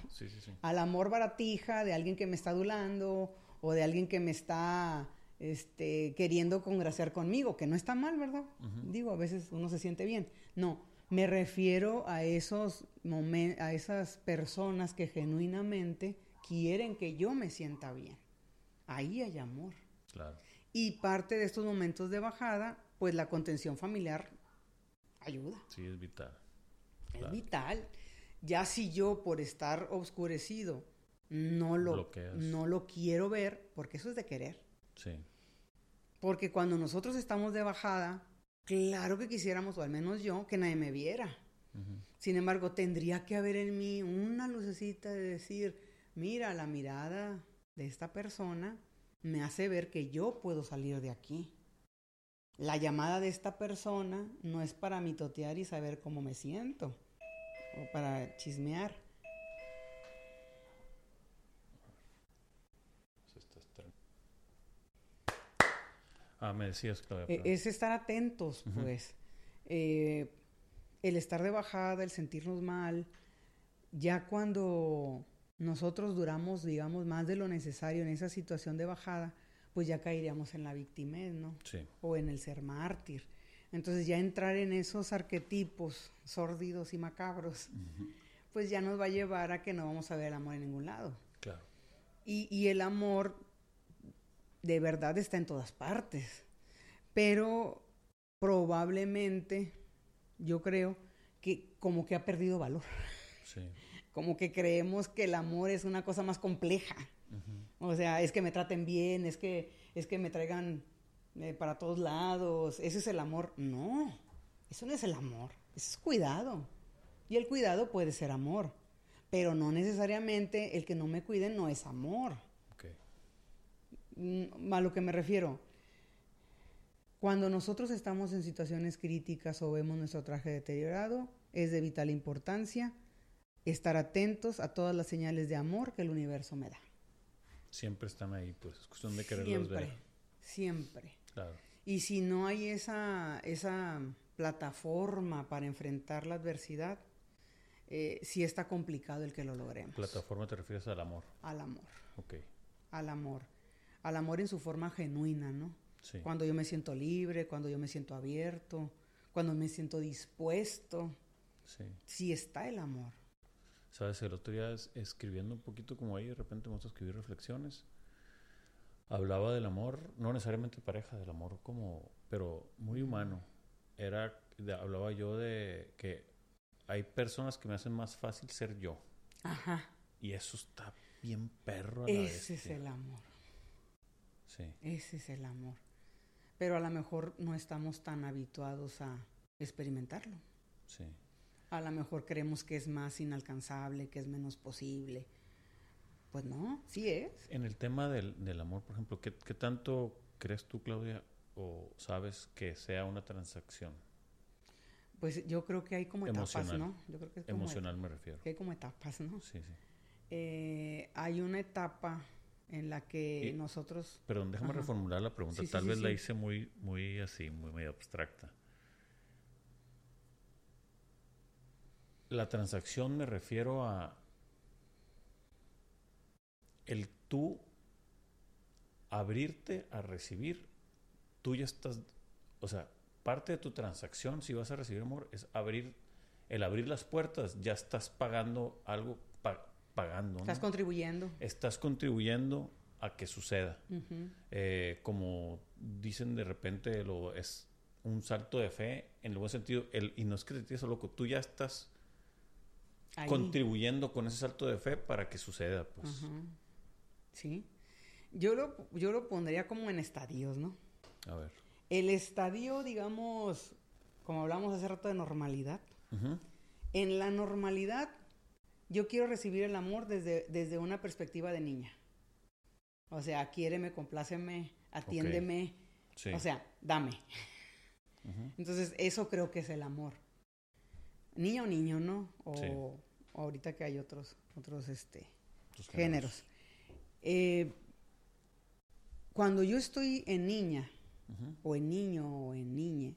al amor baratija de alguien que me está adulando o de alguien que me está este, queriendo congraciar conmigo, que no está mal, ¿verdad? Digo, a veces uno se siente bien. No, me refiero a esos a esas personas que genuinamente quieren que yo me sienta bien. Ahí hay amor. Claro. Y parte de estos momentos de bajada, pues la contención familiar ayuda. Sí, es vital. Es vital. Ya si yo por estar oscurecido no lo, no lo quiero ver, porque eso es de querer. Sí. Porque cuando nosotros estamos de bajada, claro que quisiéramos, o al menos yo, que nadie me viera. Sin embargo, tendría que haber en mí una lucecita de decir, mira, la mirada de esta persona me hace ver que yo puedo salir de aquí. La llamada de esta persona no es para mitotear y saber cómo me siento o para chismear. Ah, me decías, claro. E, es estar atentos, pues. Eh, el estar de bajada, el sentirnos mal, ya cuando nosotros duramos, digamos, más de lo necesario en esa situación de bajada, pues ya caeríamos en la victimez, ¿no? Sí. O en el ser mártir. Entonces ya entrar en esos arquetipos sórdidos y macabros, pues ya nos va a llevar a que no vamos a ver el amor en ningún lado. Claro. Y, y el amor de verdad está en todas partes, pero probablemente, yo creo, que como que ha perdido valor. Sí como que creemos que el amor es una cosa más compleja. O sea, es que me traten bien, es que, es que me traigan eh, para todos lados, ese es el amor. No, eso no es el amor, eso es cuidado. Y el cuidado puede ser amor, pero no necesariamente el que no me cuiden no es amor. Mm, a lo que me refiero, cuando nosotros estamos en situaciones críticas o vemos nuestro traje deteriorado, es de vital importancia estar atentos a todas las señales de amor que el universo me da. Siempre están ahí, pues es cuestión de quererlos siempre, ver. Siempre. Claro. Y si no hay esa, esa plataforma para enfrentar la adversidad, eh, sí está complicado el que lo logremos. ¿Plataforma te refieres al amor? Al amor. Ok. Al amor. Al amor en su forma genuina, ¿no? Sí. Cuando yo me siento libre, cuando yo me siento abierto, cuando me siento dispuesto. Sí. Sí está el amor. Sabes, el otro día escribiendo un poquito como ahí, de repente me gusta escribir reflexiones. Hablaba del amor, no necesariamente pareja, del amor como, pero muy humano. Era, hablaba yo de que hay personas que me hacen más fácil ser yo. Ajá. Y eso está bien perro a la Ese es el amor. Sí. Ese es el amor. Pero a lo mejor no estamos tan habituados a experimentarlo. Sí a lo mejor creemos que es más inalcanzable, que es menos posible. Pues no, sí es. En el tema del, amor, por ejemplo, ¿qué, tanto crees tú, Claudia, o sabes que sea una transacción? Pues yo creo que hay como etapas, ¿no? Yo creo que Emocional me refiero. Que hay como etapas, ¿no? Sí, sí. Eh, hay una etapa en la que nosotros... Perdón, déjame reformular la pregunta. Tal vez la hice muy, muy así, muy medio abstracta. La transacción me refiero a el tú abrirte a recibir, tú ya estás, o sea, parte de tu transacción, si vas a recibir amor, es abrir, el abrir las puertas, ya estás pagando algo, pagando. Estás contribuyendo. Estás contribuyendo a que suceda. Eh, como dicen de repente, lo, es un salto de fe en el buen sentido, el, y no es que te tires loco, tú ya estás contribuyendo con ese salto de fe para que suceda, pues. Sí. Yo lo, yo lo pondría como en estadios, ¿no? A ver. El estadio, digamos, como hablamos hace rato de normalidad. En la normalidad, yo quiero recibir el amor desde, desde una perspectiva de niña. O sea, quiéreme, compláceme, atiéndeme. O sea, dame. Entonces, eso creo que es el amor niña o niño, ¿no? O, ahorita que hay otros, otros este, géneros. Eh, cuando yo estoy en niña, o en niño, o en niñe,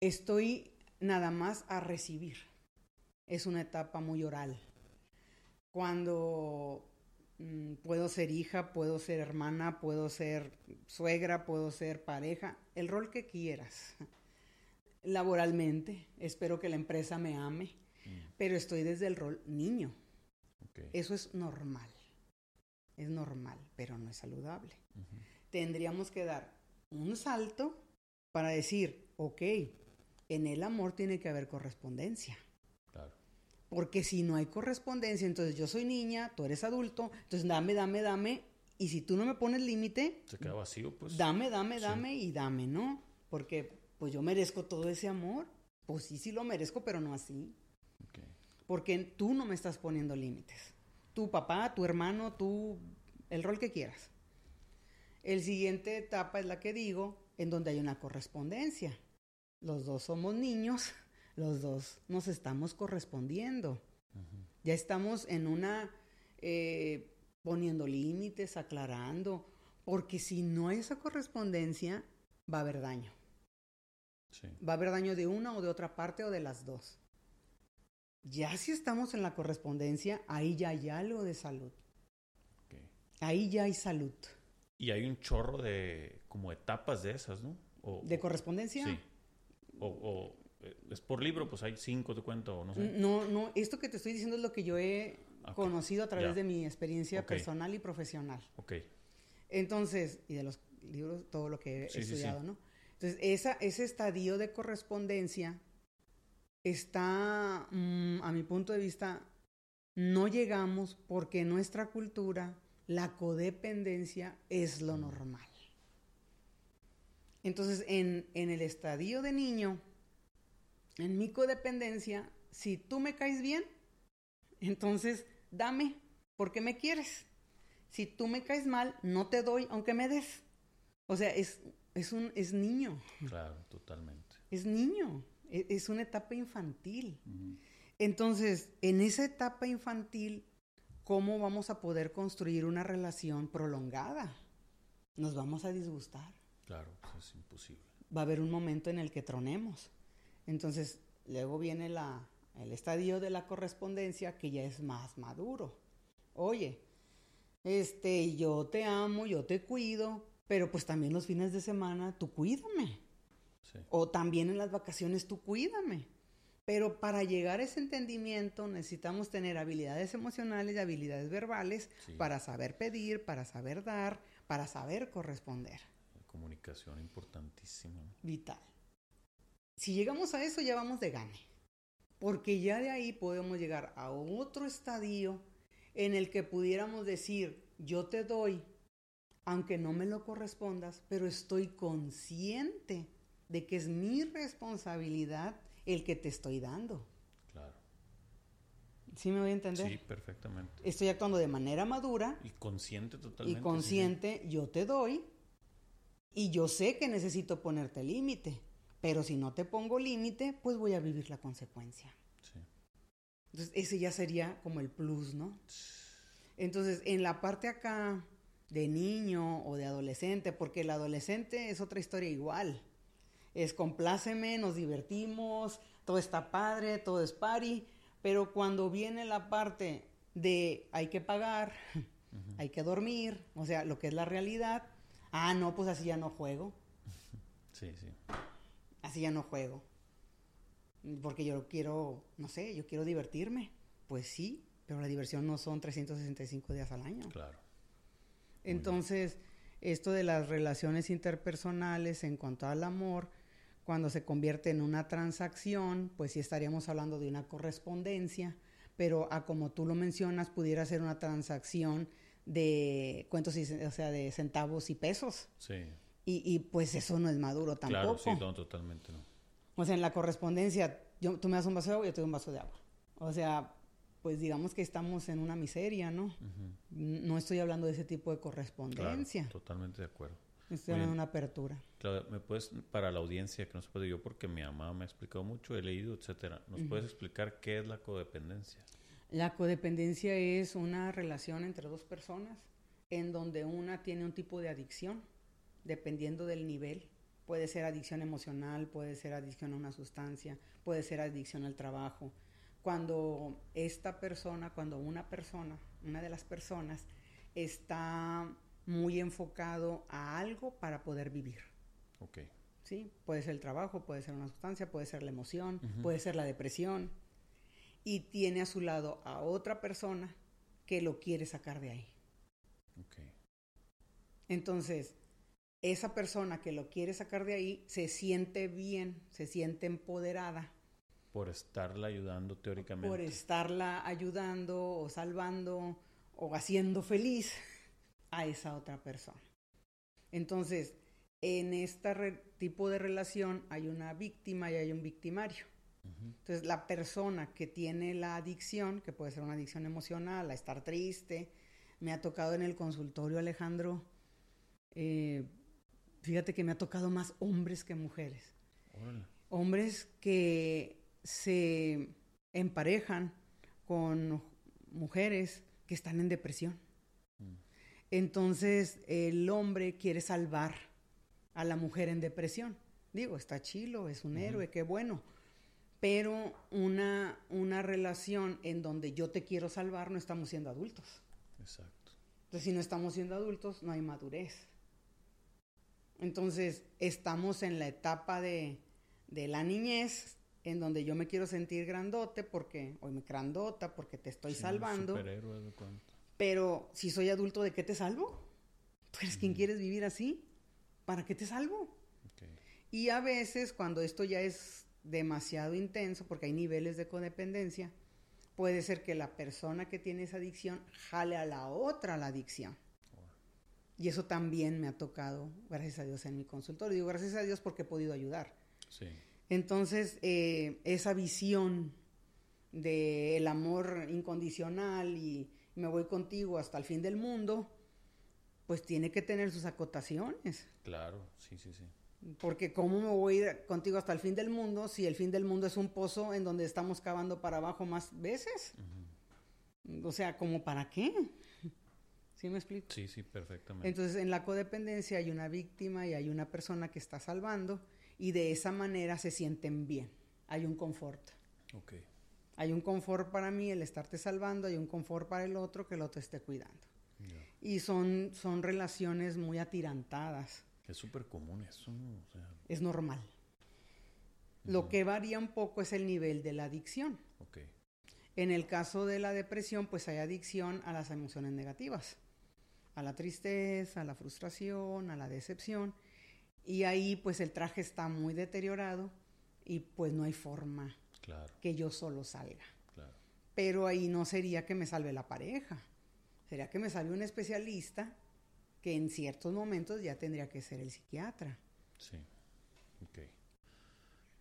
estoy nada más a recibir. Es una etapa muy oral. Cuando mm, puedo ser hija, puedo ser hermana, puedo ser suegra, puedo ser pareja, el rol que quieras. Laboralmente, espero que la empresa me ame, mm. pero estoy desde el rol niño. Eso es normal. Es normal, pero no es saludable. Tendríamos que dar un salto para decir, ok, en el amor tiene que haber correspondencia. Porque si no hay correspondencia, entonces yo soy niña, tú eres adulto, entonces dame, dame, dame. Y si tú no me pones límite... Se queda vacío, pues. Dame, dame, dame y dame, ¿no? Porque pues yo merezco todo ese amor. Pues sí, sí lo merezco, pero no así. Porque tú no me estás poniendo límites. Tu papá, tu hermano, tú, el rol que quieras. El siguiente etapa es la que digo, en donde hay una correspondencia los dos somos niños, los dos nos estamos correspondiendo. Ya estamos en una, eh, poniendo límites, aclarando, porque si no hay esa correspondencia, va a haber daño. Va a haber daño de una o de otra parte o de las dos. Ya si estamos en la correspondencia, ahí ya hay algo de salud. Ahí ya hay salud. Y hay un chorro de como etapas de esas, ¿no? ¿De correspondencia? Sí. O, eh, es por libro, pues hay cinco, te cuento, no sé. No, no, esto que te estoy diciendo es lo que yo he conocido a través de mi experiencia personal y profesional. Ok. Entonces, y de los libros, todo lo que he estudiado, ¿no? Entonces, esa, ese estadio de correspondencia está, mm, a mi punto de vista, no llegamos porque en nuestra cultura la codependencia es lo normal. Entonces, en, el estadio de niño, en mi codependencia, si tú me caes bien, entonces dame, porque me quieres. Si tú me caes mal, no te doy, aunque me des. O sea, es, es, un, es niño. Claro, totalmente. Es niño, es, es una etapa infantil. Entonces, en esa etapa infantil, ¿cómo vamos a poder construir una relación prolongada? Nos vamos a disgustar. Claro, pues es imposible. Va a haber un momento en el que tronemos. Entonces, luego viene la, el estadio de la correspondencia que ya es más maduro. Oye, este, yo te amo, yo te cuido, pero pues también los fines de semana tú cuídame. O también en las vacaciones tú cuídame. Pero para llegar a ese entendimiento necesitamos tener habilidades emocionales y habilidades verbales para saber pedir, para saber dar, para saber corresponder comunicación importantísima. Vital. Si llegamos a eso ya vamos de gane, porque ya de ahí podemos llegar a otro estadio en el que pudiéramos decir, yo te doy, aunque no me lo correspondas, pero estoy consciente de que es mi responsabilidad el que te estoy dando. Claro. ¿Sí me voy a entender? Sí, perfectamente. Estoy actuando de manera madura. Y consciente totalmente. Y consciente, yo te doy, y yo sé que necesito ponerte límite, pero si no te pongo límite, pues voy a vivir la consecuencia. Sí. Entonces, ese ya sería como el plus, ¿no? Entonces, en la parte acá de niño o de adolescente, porque el adolescente es otra historia igual. Es compláceme, nos divertimos, todo está padre, todo es pari, pero cuando viene la parte de hay que pagar, hay que dormir, o sea, lo que es la realidad, Ah, no, pues así ya no juego. Sí, sí. Así ya no juego. Porque yo quiero, no sé, yo quiero divertirme. Pues sí, pero la diversión no son 365 días al año. Claro. Entonces, esto de las relaciones interpersonales en cuanto al amor, cuando se convierte en una transacción, pues sí estaríamos hablando de una correspondencia, pero a como tú lo mencionas, pudiera ser una transacción de cuentos, y, o sea, de centavos y pesos. Sí. Y, y pues eso no es maduro tampoco. Claro, sí, no, totalmente no. O sea, en la correspondencia, yo, tú me das un vaso de agua, yo te doy un vaso de agua. O sea, pues digamos que estamos en una miseria, ¿no? No estoy hablando de ese tipo de correspondencia. Claro, totalmente de acuerdo. Estoy hablando de una apertura. Claro, ¿me puedes, para la audiencia que no se puede yo, porque mi mamá me ha explicado mucho, he leído, etcétera, ¿nos puedes explicar qué es la codependencia? La codependencia es una relación entre dos personas en donde una tiene un tipo de adicción, dependiendo del nivel. Puede ser adicción emocional, puede ser adicción a una sustancia, puede ser adicción al trabajo, cuando esta persona, cuando una persona, una de las personas, está muy enfocado a algo para poder vivir. Ok. ¿Sí? Puede ser el trabajo, puede ser una sustancia, puede ser la emoción, puede ser la depresión. Y tiene a su lado a otra persona que lo quiere sacar de ahí. Ok. Entonces, esa persona que lo quiere sacar de ahí se siente bien, se siente empoderada. Por estarla ayudando teóricamente. Por estarla ayudando o salvando o haciendo feliz a esa otra persona. Entonces, en este tipo de relación hay una víctima y hay un victimario. Entonces, la persona que tiene la adicción, que puede ser una adicción emocional, a estar triste, me ha tocado en el consultorio, Alejandro, eh, fíjate que me ha tocado más hombres que mujeres. Hombres que se emparejan con mujeres que están en depresión. Mm. Entonces el hombre quiere salvar a la mujer en depresión. Digo, está chilo, es un héroe, qué bueno. Pero una, una relación en donde yo te quiero salvar no estamos siendo adultos. Exacto. Entonces, si no estamos siendo adultos, no hay madurez. Entonces, estamos en la etapa de, de la niñez, en donde yo me quiero sentir grandote porque, hoy me grandota, porque te estoy salvando. Pero si soy adulto, ¿de qué te salvo? ¿Tú eres quien quieres vivir así? ¿Para qué te salvo? Y a veces, cuando esto ya es demasiado intenso, porque hay niveles de codependencia, puede ser que la persona que tiene esa adicción jale a la otra la adicción. Y eso también me ha tocado, gracias a Dios, en mi consultorio. Digo gracias a Dios porque he podido ayudar. Sí. Entonces, eh, esa visión del amor incondicional y me voy contigo hasta el fin del mundo, pues tiene que tener sus acotaciones. Claro, sí, sí, sí. Porque ¿cómo me voy a ir contigo hasta el fin del mundo si el fin del mundo es un pozo en donde estamos cavando para abajo más veces? O sea, ¿cómo para qué? ¿Sí me explico? Sí, sí, perfectamente. Entonces, en la codependencia hay una víctima y hay una persona que está salvando y de esa manera se sienten bien. Hay un confort. Ok. Hay un confort para mí el estarte salvando, hay un confort para el otro que el otro esté cuidando. Y son, son relaciones muy atirantadas. Es súper común eso, Es normal. Lo que varía un poco es el nivel de la adicción. Okay. En el caso de la depresión, pues hay adicción a las emociones negativas a la tristeza, a la frustración, a la decepción. Y ahí pues el traje está muy deteriorado y pues no hay forma que yo solo salga. Pero ahí no sería que me salve la pareja, sería que me salve un especialista que en ciertos momentos ya tendría que ser el psiquiatra. Sí, ok.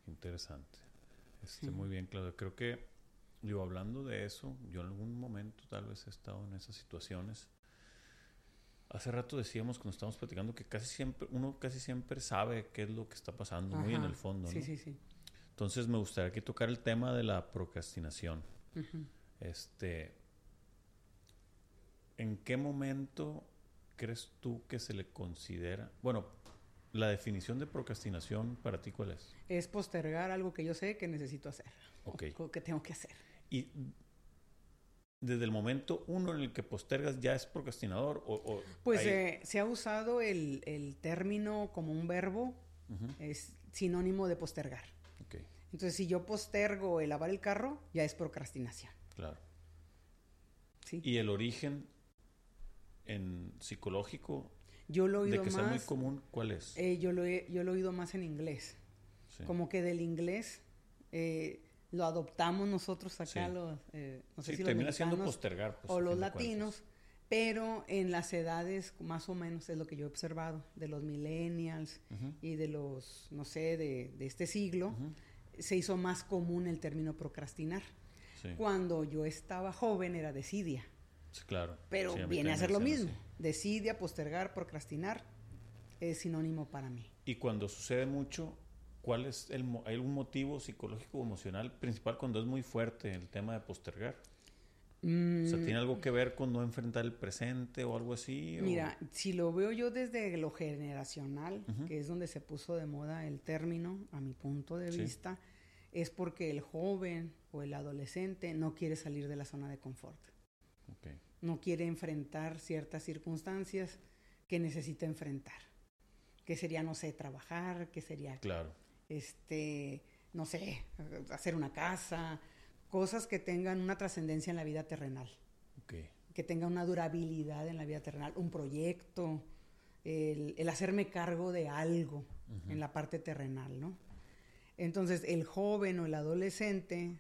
Interesante. Este, Muy bien, Claudio. Creo que, digo, hablando de eso, yo en algún momento tal vez he estado en esas situaciones Hace rato decíamos cuando estábamos platicando que casi siempre, uno casi siempre sabe qué es lo que está pasando, muy en el fondo. ¿no? Sí, sí, sí. Entonces me gustaría que tocar el tema de la procrastinación. Este, ¿en qué momento crees tú que se le considera? Bueno, la definición de procrastinación para ti cuál es? Es postergar algo que yo sé que necesito hacer. O que tengo que hacer. Y desde el momento uno en el que postergas ya es procrastinador? O, pues eh, se ha usado el, término como un verbo, es sinónimo de postergar. Entonces, si yo postergo el lavar el carro, ya es procrastinación. Claro. ¿Sí? ¿Y el origen en psicológico yo lo he oído de que sea muy común, cuál es? Eh, yo, lo he, yo lo he oído más en inglés. Como que del inglés... Eh, lo adoptamos nosotros acá, los, eh, no sé si termina siendo postergar. Pues, o los latinos, pero en las edades más o menos es lo que yo he observado, de los millennials y de los, no sé, de, este siglo, se hizo más común el término procrastinar. Cuando yo estaba joven era desidia. Sí, claro. Pero viene a ser lo mismo. Desidia, postergar, procrastinar es sinónimo para mí. Y cuando sucede mucho, ¿Cuál es el, hay algún motivo psicológico o emocional principal cuando es muy fuerte el tema de postergar? O sea, ¿tiene algo que ver con no enfrentar el presente o algo así? Mira, si lo veo yo desde lo generacional, que es donde se puso de moda el término, a mi punto de vista, es porque el joven o el adolescente no quiere salir de la zona de confort. No quiere enfrentar ciertas circunstancias que necesita enfrentar. Que sería, no sé, trabajar, que sería, claro. Este, no sé, hacer una casa, cosas que tengan una trascendencia en la vida terrenal. Que tengan una durabilidad en la vida terrenal, un proyecto, el, hacerme cargo de algo en la parte terrenal, ¿no? Entonces, el joven o el adolescente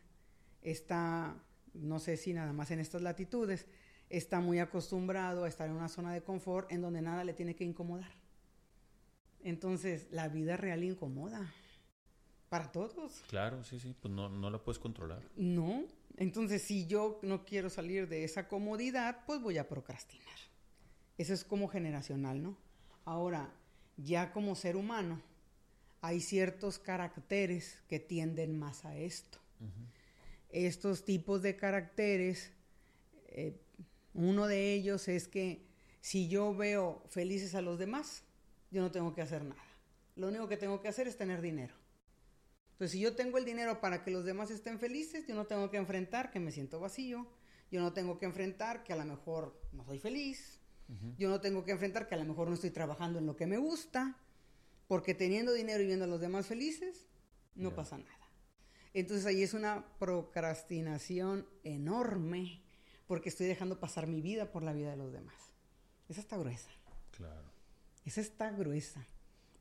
está, no sé si nada más en estas latitudes, está muy acostumbrado a estar en una zona de confort en donde nada le tiene que incomodar. Entonces, la vida real incomoda. Para todos. Claro, sí, sí, pues no, no la puedes controlar. No. Entonces, si yo no quiero salir de esa comodidad, pues voy a procrastinar. Eso es como generacional, ¿no? Ahora, ya como ser humano, hay ciertos caracteres que tienden más a esto. Estos tipos de caracteres, eh, uno de ellos es que si yo veo felices a los demás, yo no tengo que hacer nada. Lo único que tengo que hacer es tener dinero. Entonces, si yo tengo el dinero para que los demás estén felices, yo no tengo que enfrentar que me siento vacío, yo no tengo que enfrentar que a lo mejor no soy feliz, yo no tengo que enfrentar que a lo mejor no estoy trabajando en lo que me gusta, porque teniendo dinero y viendo a los demás felices, no pasa nada. Entonces ahí es una procrastinación enorme, porque estoy dejando pasar mi vida por la vida de los demás. Esa está gruesa. Claro. Esa está gruesa.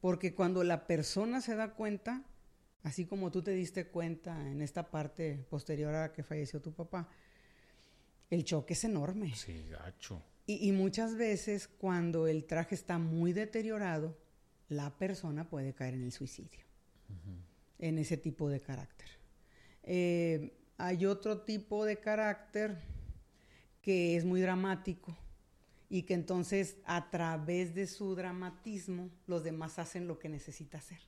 Porque cuando la persona se da cuenta, así como tú te diste cuenta en esta parte posterior a que falleció tu papá, el choque es enorme. Sí, gacho. Y, muchas veces cuando el traje está muy deteriorado, la persona puede caer en el suicidio, en ese tipo de carácter. Eh, hay otro tipo de carácter que es muy dramático y que entonces a través de su dramatismo los demás hacen lo que necesita hacer.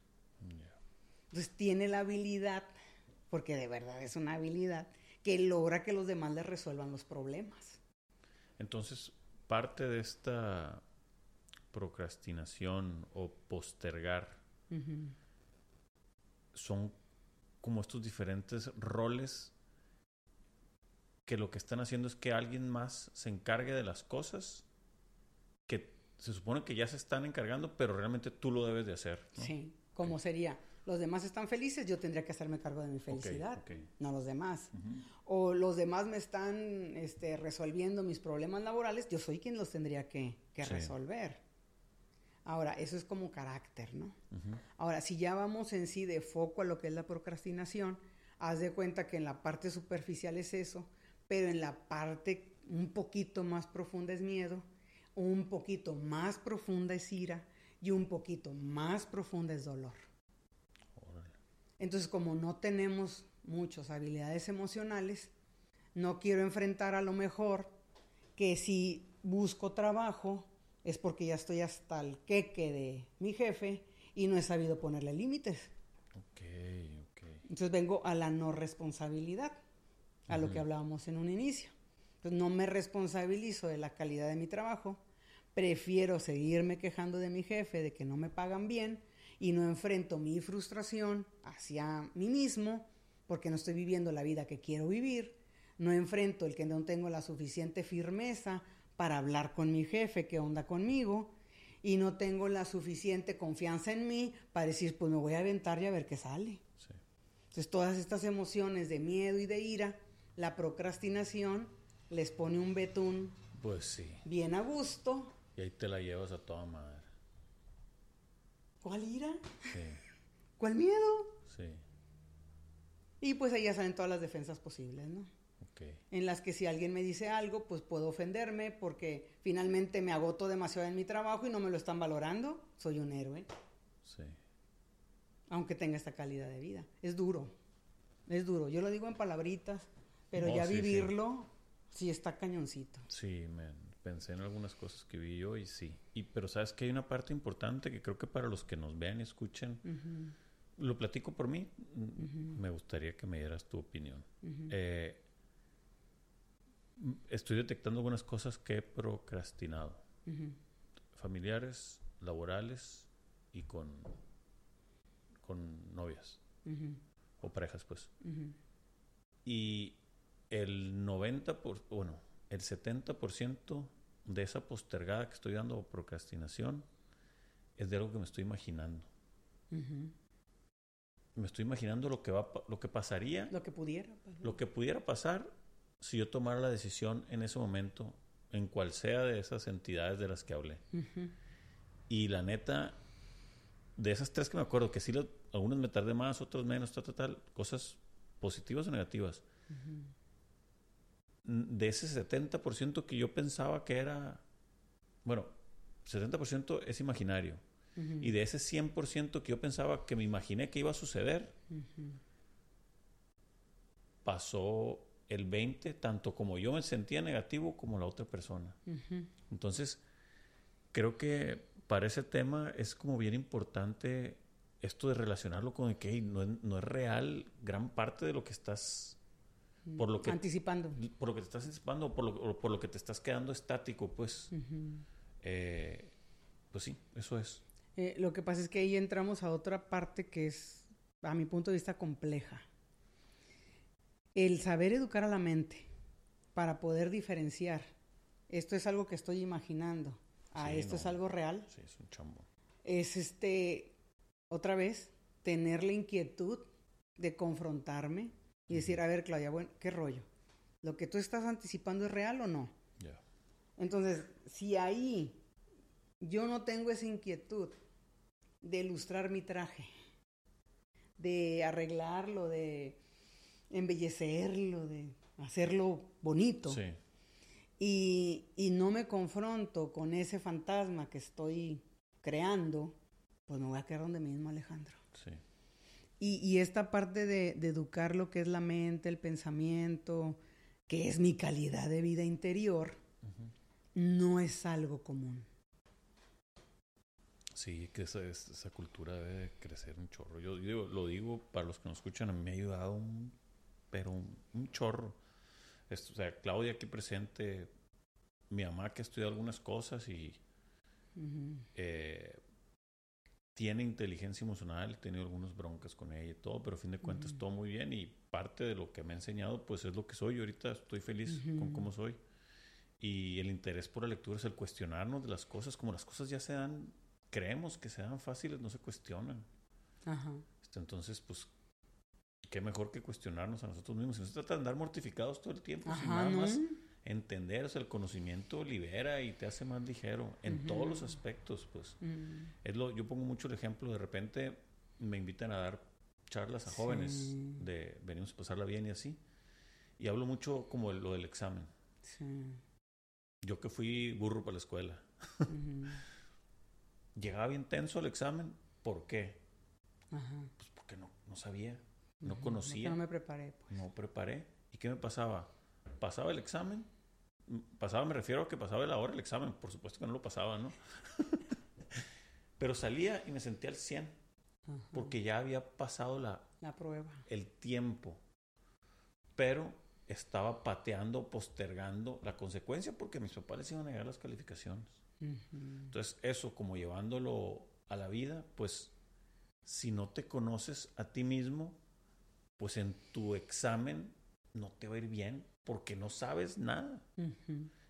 Entonces tiene la habilidad, porque de verdad es una habilidad, que logra que los demás le resuelvan los problemas. Entonces, parte de esta procrastinación o postergar son como estos diferentes roles que lo que están haciendo es que alguien más se encargue de las cosas que se supone que ya se están encargando, pero realmente tú lo debes de hacer. Sí, como sería, los demás están felices, yo tendría que hacerme cargo de mi felicidad, no los demás. O los demás me están este, resolviendo mis problemas laborales, yo soy quien los tendría que, resolver. Ahora, eso es como carácter, ¿no? Ahora, si ya vamos en sí de foco a lo que es la procrastinación, haz de cuenta que en la parte superficial es eso, pero en la parte un poquito más profunda es miedo, un poquito más profunda es ira y un poquito más profunda es dolor. Entonces, como no tenemos muchas habilidades emocionales, no quiero enfrentar a lo mejor que si busco trabajo es porque ya estoy hasta el queque de mi jefe y no he sabido ponerle límites. Ok, ok. Entonces vengo a la no responsabilidad, a lo que hablábamos en un inicio. Entonces no me responsabilizo de la calidad de mi trabajo, prefiero seguirme quejando de mi jefe, de que no me pagan bien, y no enfrento mi frustración hacia mí mismo porque no estoy viviendo la vida que quiero vivir, no enfrento el que no tengo la suficiente firmeza para hablar con mi jefe, qué onda conmigo, y no tengo la suficiente confianza en mí para decir, pues me voy a aventar y a ver qué sale. Entonces todas estas emociones de miedo y de ira, la procrastinación les pone un betún. Pues sí. Bien a gusto. Y ahí te la llevas a toda madre. ¿Cuál ira? Sí. ¿Cuál miedo? Sí. Y pues ahí ya salen todas las defensas posibles, ¿no? Okay. En las que si alguien me dice algo, pues puedo ofenderme porque finalmente me agoto demasiado en mi trabajo y no me lo están valorando. Soy un héroe. Sí. Aunque tenga esta calidad de vida. Es duro. Es duro. Yo lo digo en palabritas, pero ya vivirlo sí. está cañoncito. Sí, man pensé en algunas cosas que vi yo y sí. Y, pero sabes que hay una parte importante que creo que para los que nos vean y escuchen, lo platico por mí, me gustaría que me dieras tu opinión. Eh, estoy detectando algunas cosas que he procrastinado. Familiares, laborales y con, con novias. o parejas, pues. Y el 90%, por, bueno, el 70% de esa postergada que estoy dando o procrastinación es de algo que me estoy imaginando. Me estoy imaginando lo que va, lo que pasaría. Lo que pudiera pasar. Lo que pudiera pasar si yo tomara la decisión en ese momento, en cual sea de esas entidades de las que hablé. Y la neta, de esas tres que me acuerdo, que sí, algunas me tardé más, otras menos, tal, tal, tal, cosas positivas o negativas. De ese 70% que yo pensaba que era, bueno, 70% es imaginario. Y de ese 100% que yo pensaba que me imaginé que iba a suceder, pasó el 20, tanto como yo me sentía negativo como la otra persona. Entonces, creo que para ese tema es como bien importante esto de relacionarlo con que no, es, real gran parte de lo que estás por lo que anticipando. por lo que te estás anticipando por lo, por lo que te estás quedando estático pues eh, pues sí eso es. Eh, lo que pasa es que ahí entramos a otra parte que es a mi punto de vista compleja. El saber educar a la mente para poder diferenciar esto es algo que estoy imaginando a esto es algo real. Sí es un chambo es este otra vez, tener la inquietud de confrontarme y decir, a ver, Claudia, bueno, ¿qué rollo? ¿Lo que tú estás anticipando es real o no? Entonces, si ahí yo no tengo esa inquietud de ilustrar mi traje, de arreglarlo, de embellecerlo, de hacerlo bonito, y, y no me confronto con ese fantasma que estoy creando, pues me voy a quedar donde mismo, Alejandro. Sí. Y, esta parte de, educar lo que es la mente, el pensamiento, que es mi calidad de vida interior, no es algo común. Sí, que esa, esa cultura debe crecer un chorro. Yo, lo digo para los que nos escuchan, a mí me ha ayudado un, pero un, chorro. o sea, Claudia aquí presente, mi mamá que estudió algunas cosas y tiene inteligencia emocional, he tenido algunas broncas con ella y todo, pero a fin de cuentas todo muy bien y parte de lo que me ha enseñado pues es lo que soy. ahorita estoy feliz con cómo soy. Y el interés por la lectura es el cuestionarnos de las cosas, como las cosas ya se dan, creemos que se dan fáciles, no se cuestionan. Ajá. Este, entonces, pues, qué mejor que cuestionarnos a nosotros mismos. Si no se trata de andar mortificados todo el tiempo, sin nada más entender, o sea, el conocimiento libera y te hace más ligero en todos los aspectos, pues. Mm. Es lo, yo pongo mucho el ejemplo, de repente me invitan a dar charlas a jóvenes de venimos a pasarla bien y así. Y hablo mucho como lo del examen. Yo que fui burro para la escuela. Llegaba bien tenso el examen. ¿Por qué? Pues porque no, no sabía, no conocía. No me preparé. Pues. No preparé. ¿Y qué me pasaba? pasaba el examen. Pasaba, me refiero a que pasaba la hora el examen. Por supuesto que no lo pasaba, ¿no? Pero salía y me sentía al 100. Porque ya había pasado la, la prueba. El tiempo. Pero estaba pateando, postergando la consecuencia porque mis papás les iban a negar las calificaciones. Entonces, eso como llevándolo a la vida, pues si no te conoces a ti mismo, pues en tu examen no te va a ir bien porque no sabes nada.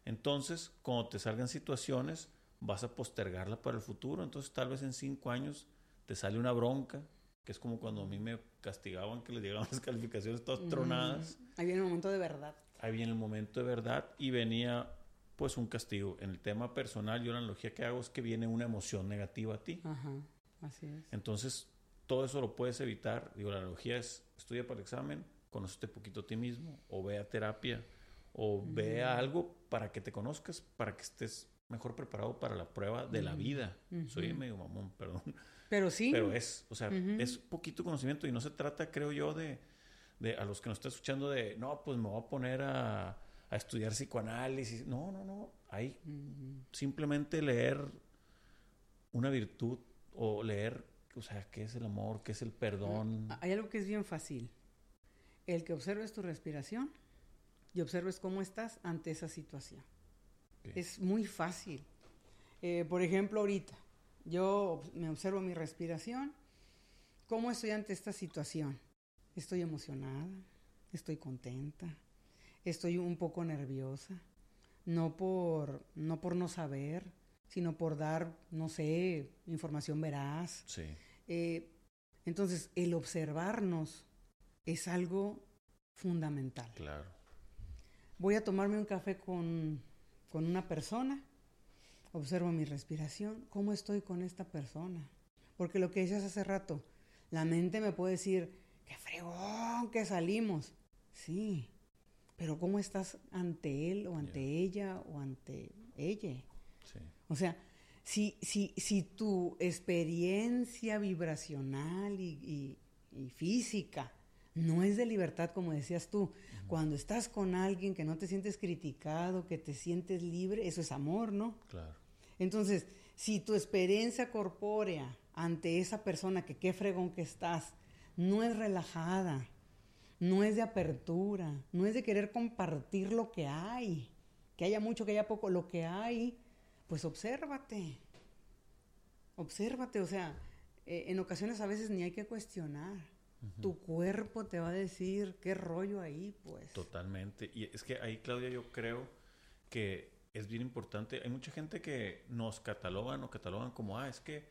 Entonces, cuando te salgan situaciones, vas a postergarla para el futuro. Entonces, tal vez en cinco años te sale una bronca, que es como cuando a mí me castigaban que les llegaban las calificaciones todas tronadas. Ahí viene el momento de verdad. Ahí viene el momento de verdad y venía pues un castigo. En el tema personal, yo la analogía que hago es que viene una emoción negativa a ti. Ajá, así es. Entonces, todo eso lo puedes evitar. Digo, la analogía es, estudia para el examen, conócete poquito a ti mismo, o ve a terapia, o ve a algo para que te conozcas, para que estés mejor preparado para la prueba de la vida. Soy medio mamón, perdón. Pero sí. Pero es, o sea, es poquito conocimiento y no se trata, creo yo, de, de a los que nos están escuchando de, no, pues me voy a poner a, a estudiar psicoanálisis. No, no, no. Hay simplemente leer una virtud o leer, o sea, qué es el amor, qué es el perdón. Hay algo que es bien fácil el que observes tu respiración y observes cómo estás ante esa situación. Es muy fácil. Eh, por ejemplo, ahorita, yo me observo mi respiración, cómo estoy ante esta situación. Estoy emocionada, estoy contenta, estoy un poco nerviosa, no por no, por no saber, sino por dar, no sé, información veraz. Sí. Eh, entonces, el observarnos es algo fundamental. Claro. Voy a tomarme un café con, con una persona, observo mi respiración, cómo estoy con esta persona. Porque lo que decías hace rato, la mente me puede decir, qué fregón que salimos. Sí, pero ¿cómo estás ante él o ante ella o ante ella? Sí. O sea, si, si, si tu experiencia vibracional y, y, y física no es de libertad, como decías tú, cuando estás con alguien que no te sientes criticado, que te sientes libre, eso es amor, ¿no? Claro. Entonces, si tu experiencia corpórea ante esa persona que qué fregón que estás, no es relajada, no es de apertura, no es de querer compartir lo que hay, que haya mucho, que haya poco, lo que hay, pues obsérvate, obsérvate, o sea, eh, en ocasiones a veces ni hay que cuestionar. Tu cuerpo te va a decir qué rollo ahí, pues. Totalmente. Y es que ahí, Claudia, yo creo que es bien importante. Hay mucha gente que nos catalogan o catalogan como, ah, es que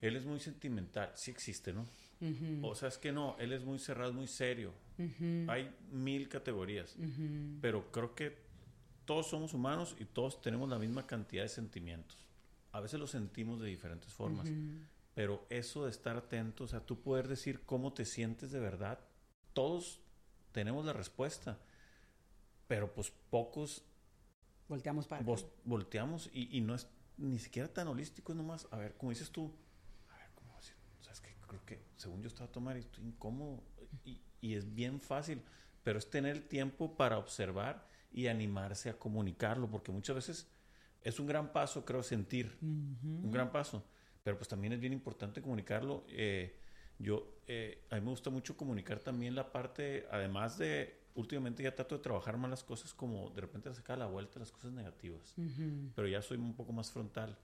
él es muy sentimental. Sí existe, ¿no? O sea, es que no, él es muy cerrado, muy serio. Hay mil categorías. Pero creo que todos somos humanos y todos tenemos la misma cantidad de sentimientos. A veces los sentimos de diferentes formas. Pero eso de estar atento, o sea, tú poder decir cómo te sientes de verdad, todos tenemos la respuesta. Pero pues pocos Volteamos para vos- volteamos y, y no es ni siquiera tan holístico, es nomás, a ver, como dices tú, a ver, ¿cómo decir? O sea, es que creo que según yo estaba a tomar y estoy incómodo y, y es bien fácil, pero es tener el tiempo para observar y animarse a comunicarlo, porque muchas veces es un gran paso, creo, sentir, un gran paso, pero pues también es bien importante comunicarlo. eh, yo, eh, a mí me gusta mucho comunicar también la parte, además de, últimamente ya trato de trabajar más las cosas como de repente sacar a la vuelta las cosas negativas pero ya soy un poco más frontal.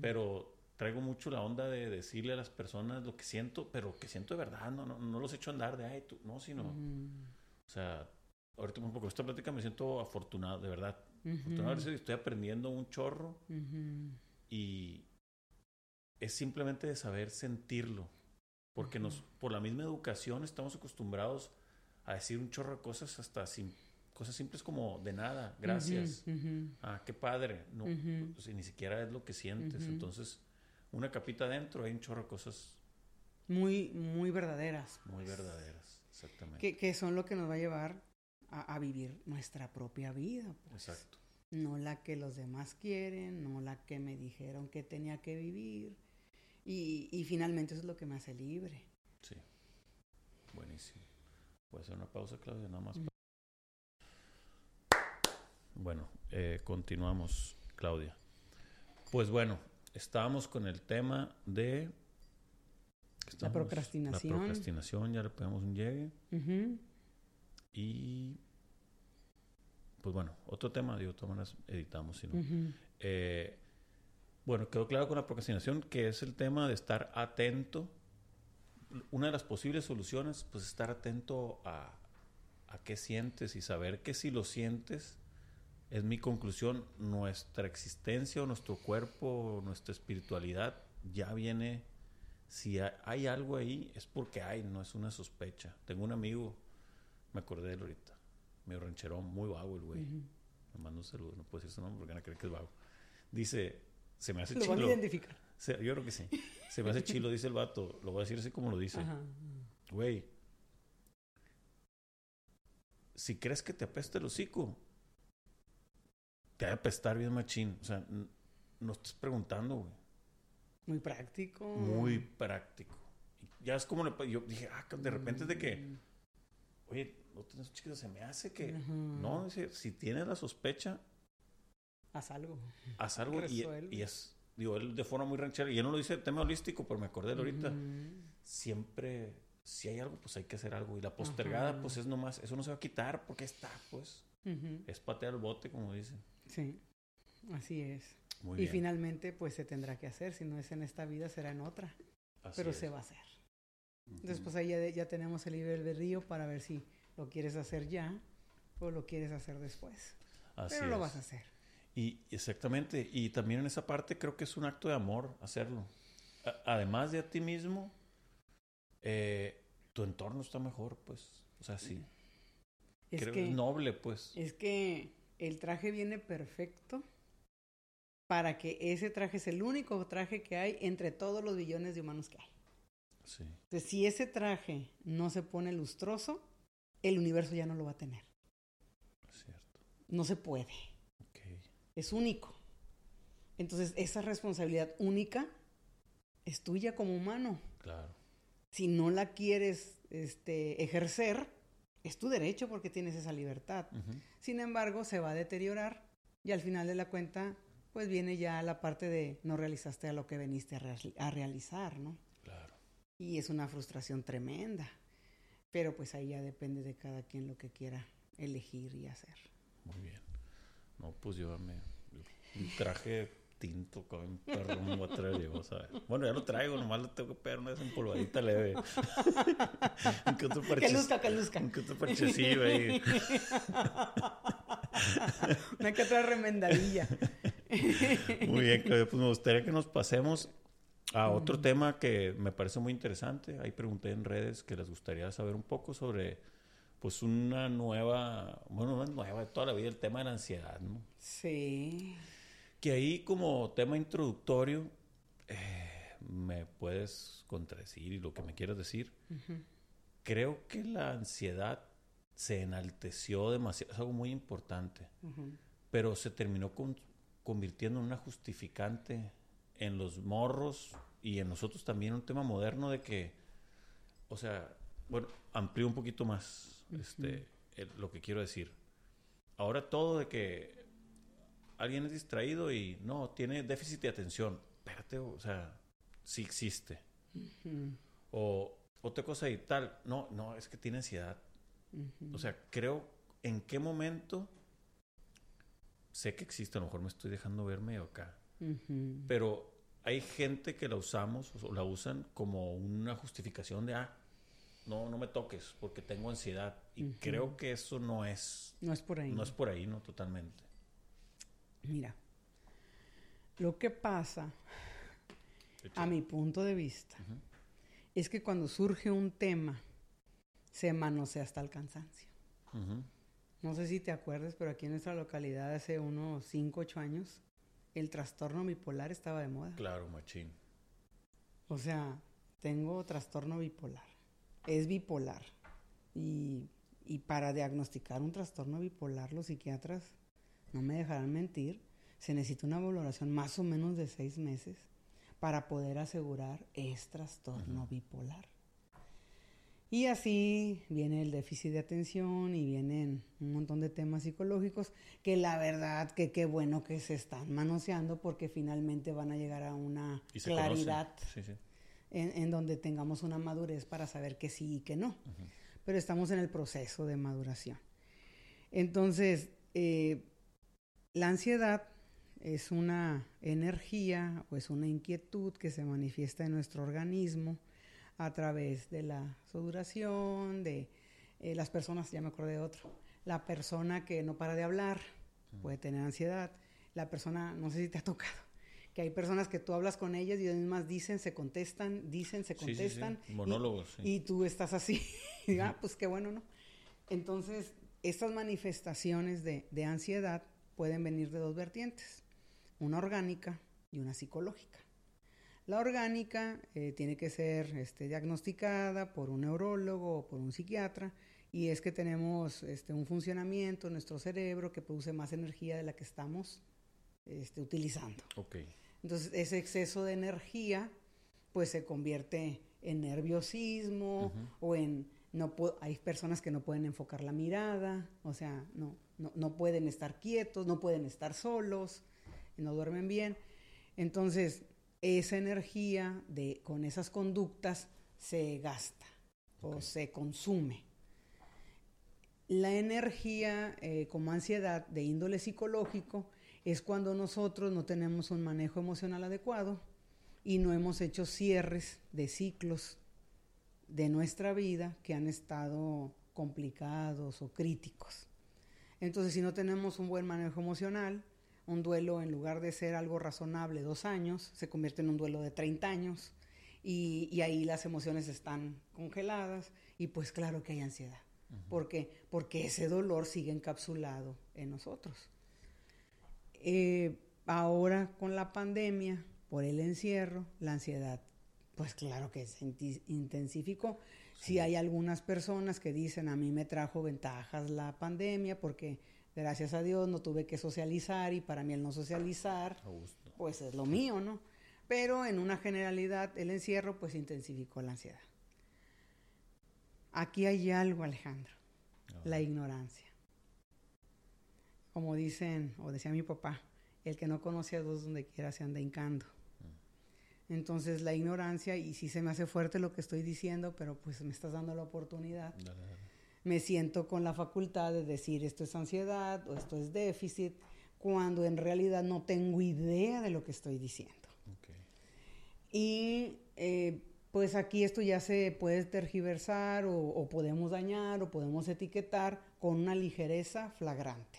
Pero traigo mucho la onda de decirle a las personas lo que siento, pero que siento de verdad, no, no, no los echo a andar de, ay, tú, no, sino, Ujú, o sea, ahorita un poco esta plática me siento afortunado, de verdad. Afortunado, estoy aprendiendo un chorro y es simplemente de saber sentirlo, porque nos, por la misma educación estamos acostumbrados a decir un chorro de cosas hasta sin, cosas simples como de nada, gracias. Ujú, Ah, qué padre. No, sea, ni siquiera es lo que sientes. Entonces, una capita adentro hay un chorro de cosas Muy, muy verdaderas. muy verdaderas. Exactamente. Que, que son lo que nos va a llevar a, a vivir nuestra propia vida. pues. Exacto. No la que los demás quieren, no la que me dijeron que tenía que vivir. Y, y finalmente eso es lo que me hace libre. Sí. Buenísimo. Voy a hacer una pausa, Claudia, nada más. Mm. Bueno, eh, continuamos, Claudia. Pues bueno, estábamos con el tema de... La procrastinación. La procrastinación, ya le pegamos un llegue. Y... Pues bueno, otro tema, digo, de todas maneras editamos, si no. Eh, bueno, quedó claro con la procrastinación que es el tema de estar atento. Una de las posibles soluciones, pues estar atento a, a qué sientes y saber que si lo sientes, es mi conclusión, nuestra existencia o nuestro cuerpo, o nuestra espiritualidad ya viene, si ha- hay algo ahí, es porque hay, no es una sospecha. Tengo un amigo, me acordé de él ahorita, medio rancherón, muy vago el güey. Ujú. Le mando un saludo, no puedo decir su nombre porque van a creer que es vago. Dice, se me hace Lo van a chilo. identificar. Se- yo creo que sí. Se me hace chilo, dice el vato. Lo voy a decir así como lo dice. Ajá. Güey, si crees que te apesta el hocico, te va a apestar bien machín. O sea, no estás preguntando, güey. Muy práctico. Muy práctico. Ya es como le yo dije, ah, de repente es de que, Mm. oye, no tienes chiquito, se me hace que. Ajá. No, dice, si tienes la sospecha, Haz algo. haz algo y, es, digo, él de forma muy ranchera, y él no lo dice tema holístico, pero me acordé de ahorita, siempre, si hay algo, pues hay que hacer algo, y la postergada, Ajá. pues es nomás, eso no se va a quitar, porque está, pues, es patear el bote, como dicen. Sí, así es. Muy y bien. finalmente, pues se tendrá que hacer. Si no es en esta vida, será en otra. así Pero es. se va a hacer. Después ahí ya, ya, tenemos el libre albedrío para ver si lo quieres hacer ya o lo quieres hacer después. Así Pero lo vas a hacer. Y exactamente, y también en esa parte creo que es un acto de amor hacerlo. además de a ti mismo, eh, tu entorno está mejor, pues. O sea, sí. Es creo que es noble, pues. Es que el traje viene perfecto para que ese traje es el único traje que hay entre todos los billones de humanos que hay. Sí. Entonces, si ese traje no se pone lustroso, el universo ya no lo va a tener. Cierto. No se puede. Es único. Entonces, esa responsabilidad única es tuya como humano. Claro. Si no la quieres este, ejercer, es tu derecho porque tienes esa libertad. Sin embargo, se va a deteriorar y al final de la cuenta, pues viene ya la parte de no realizaste a lo que veniste a, realizar, ¿no? Claro. Y es una frustración tremenda. Pero pues ahí ya depende de cada quien lo que quiera elegir y hacer. Muy bien. No, pues yo me traje tinto con perro un a ¿sabes? Bueno, ya lo traigo, nomás lo tengo que pegar una vez en polvadita leve. un que otro parche. Que luzca, que luzca. Un que otro parchecillo ahí. una que otra remendadilla. muy bien, Claudia. Pues me gustaría que nos pasemos a otro tema que me parece muy interesante. Ahí pregunté en redes que les gustaría saber un poco sobre pues una nueva, bueno, una nueva de toda la vida, el tema de la ansiedad, ¿no? Sí. Que ahí como tema introductorio, eh, me puedes contradecir y lo que me quieras decir. Creo que la ansiedad se enalteció demasiado, es algo muy importante, pero se terminó convirtiendo en una justificante en los morros y en nosotros también un tema moderno de que, o sea, bueno, amplío un poquito más este, lo que quiero decir. Ahora todo de que alguien es distraído y no, tiene déficit de atención. Espérate, o sea, sí existe. O otra cosa y tal. No, no, es que tiene ansiedad. O sea, creo en qué momento sé que existe, a lo mejor me estoy dejando ver medio acá. Pero hay gente que la usamos o la usan como una justificación de, ah, no, no me toques porque tengo ansiedad. Y creo que eso no es... No es por ahí. No es por ahí, no, totalmente. Mira, lo que pasa, a mi punto de vista, es que cuando surge un tema, se manosea hasta el cansancio. No sé si te acuerdas, pero aquí en nuestra localidad hace unos 5, 8 años, el trastorno bipolar estaba de moda. Claro, machín. O sea, tengo trastorno bipolar. Es bipolar. Y, y para diagnosticar un trastorno bipolar, los psiquiatras no me dejarán mentir, se necesita una valoración más o menos de seis meses para poder asegurar es trastorno bipolar. Y así viene el déficit de atención y vienen un montón de temas psicológicos que la verdad que qué bueno que se están manoseando porque finalmente van a llegar a una claridad En, donde tengamos una madurez para saber que sí y que no. Pero estamos en el proceso de maduración. Entonces, eh, la ansiedad es una energía o es una inquietud que se manifiesta en nuestro organismo a través de la sudoración, de eh, las personas, ya me acordé de otro, la persona que no para de hablar puede tener ansiedad, la persona, no sé si te ha tocado, que hay personas que tú hablas con ellas y ellas mismas dicen, se contestan, dicen, se contestan. Monólogos. Y, tú estás así, ah, pues qué bueno, ¿no? Entonces, estas manifestaciones de, de ansiedad pueden venir de dos vertientes, una orgánica y una psicológica. La orgánica eh, tiene que ser este, diagnosticada por un neurólogo o por un psiquiatra y es que tenemos este, un funcionamiento en nuestro cerebro que produce más energía de la que estamos este, utilizando. Okay. Entonces ese exceso de energía pues se convierte en nerviosismo o en no hay personas que no pueden enfocar la mirada, o sea, no, no, pueden estar quietos, no pueden estar solos, no duermen bien. Entonces, esa energía de, con esas conductas se gasta o se consume. La energía eh, como ansiedad de índole psicológico es cuando nosotros no tenemos un manejo emocional adecuado y no hemos hecho cierres de ciclos de nuestra vida que han estado complicados o críticos. Entonces, si no tenemos un buen manejo emocional, un duelo en lugar de ser algo razonable dos años, se convierte en un duelo de 30 años y, ahí las emociones están congeladas y pues claro que hay ansiedad. ¿Por qué? Porque ese dolor sigue encapsulado en nosotros. Eh, ahora con la pandemia, por el encierro, la ansiedad, pues claro que se intensificó. Si hay algunas personas que dicen, a mí me trajo ventajas la pandemia porque gracias a Dios no tuve que socializar y para mí el no socializar, pues es lo mío, ¿no? Pero en una generalidad el encierro pues intensificó la ansiedad. Aquí hay algo, Alejandro, la ignorancia. Como dicen, o decía mi papá, el que no conoce a Dios donde quiera se anda hincando. Mm. Entonces la ignorancia, y sí se me hace fuerte lo que estoy diciendo, pero pues me estás dando la oportunidad me siento con la facultad de decir esto es ansiedad o esto es déficit, cuando en realidad no tengo idea de lo que estoy diciendo. Y eh, pues aquí esto ya se puede tergiversar o, podemos dañar o podemos etiquetar con una ligereza flagrante.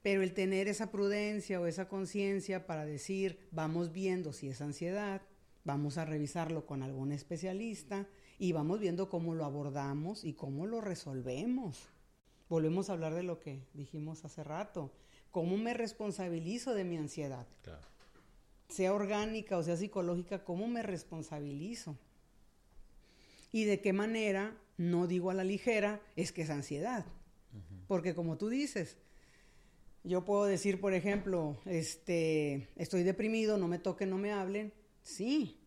Pero el tener esa prudencia o esa conciencia para decir, vamos viendo si es ansiedad, vamos a revisarlo con algún especialista, y vamos viendo cómo lo abordamos y cómo lo resolvemos. Volvemos a hablar de lo que dijimos hace rato. ¿Cómo me responsabilizo de mi ansiedad? Sea orgánica o sea psicológica, ¿cómo me responsabilizo? Y de qué manera, no digo a la ligera, es que es ansiedad. Porque como tú dices, yo puedo decir, por ejemplo, este, estoy deprimido, no me toquen, no me hablen. Sí,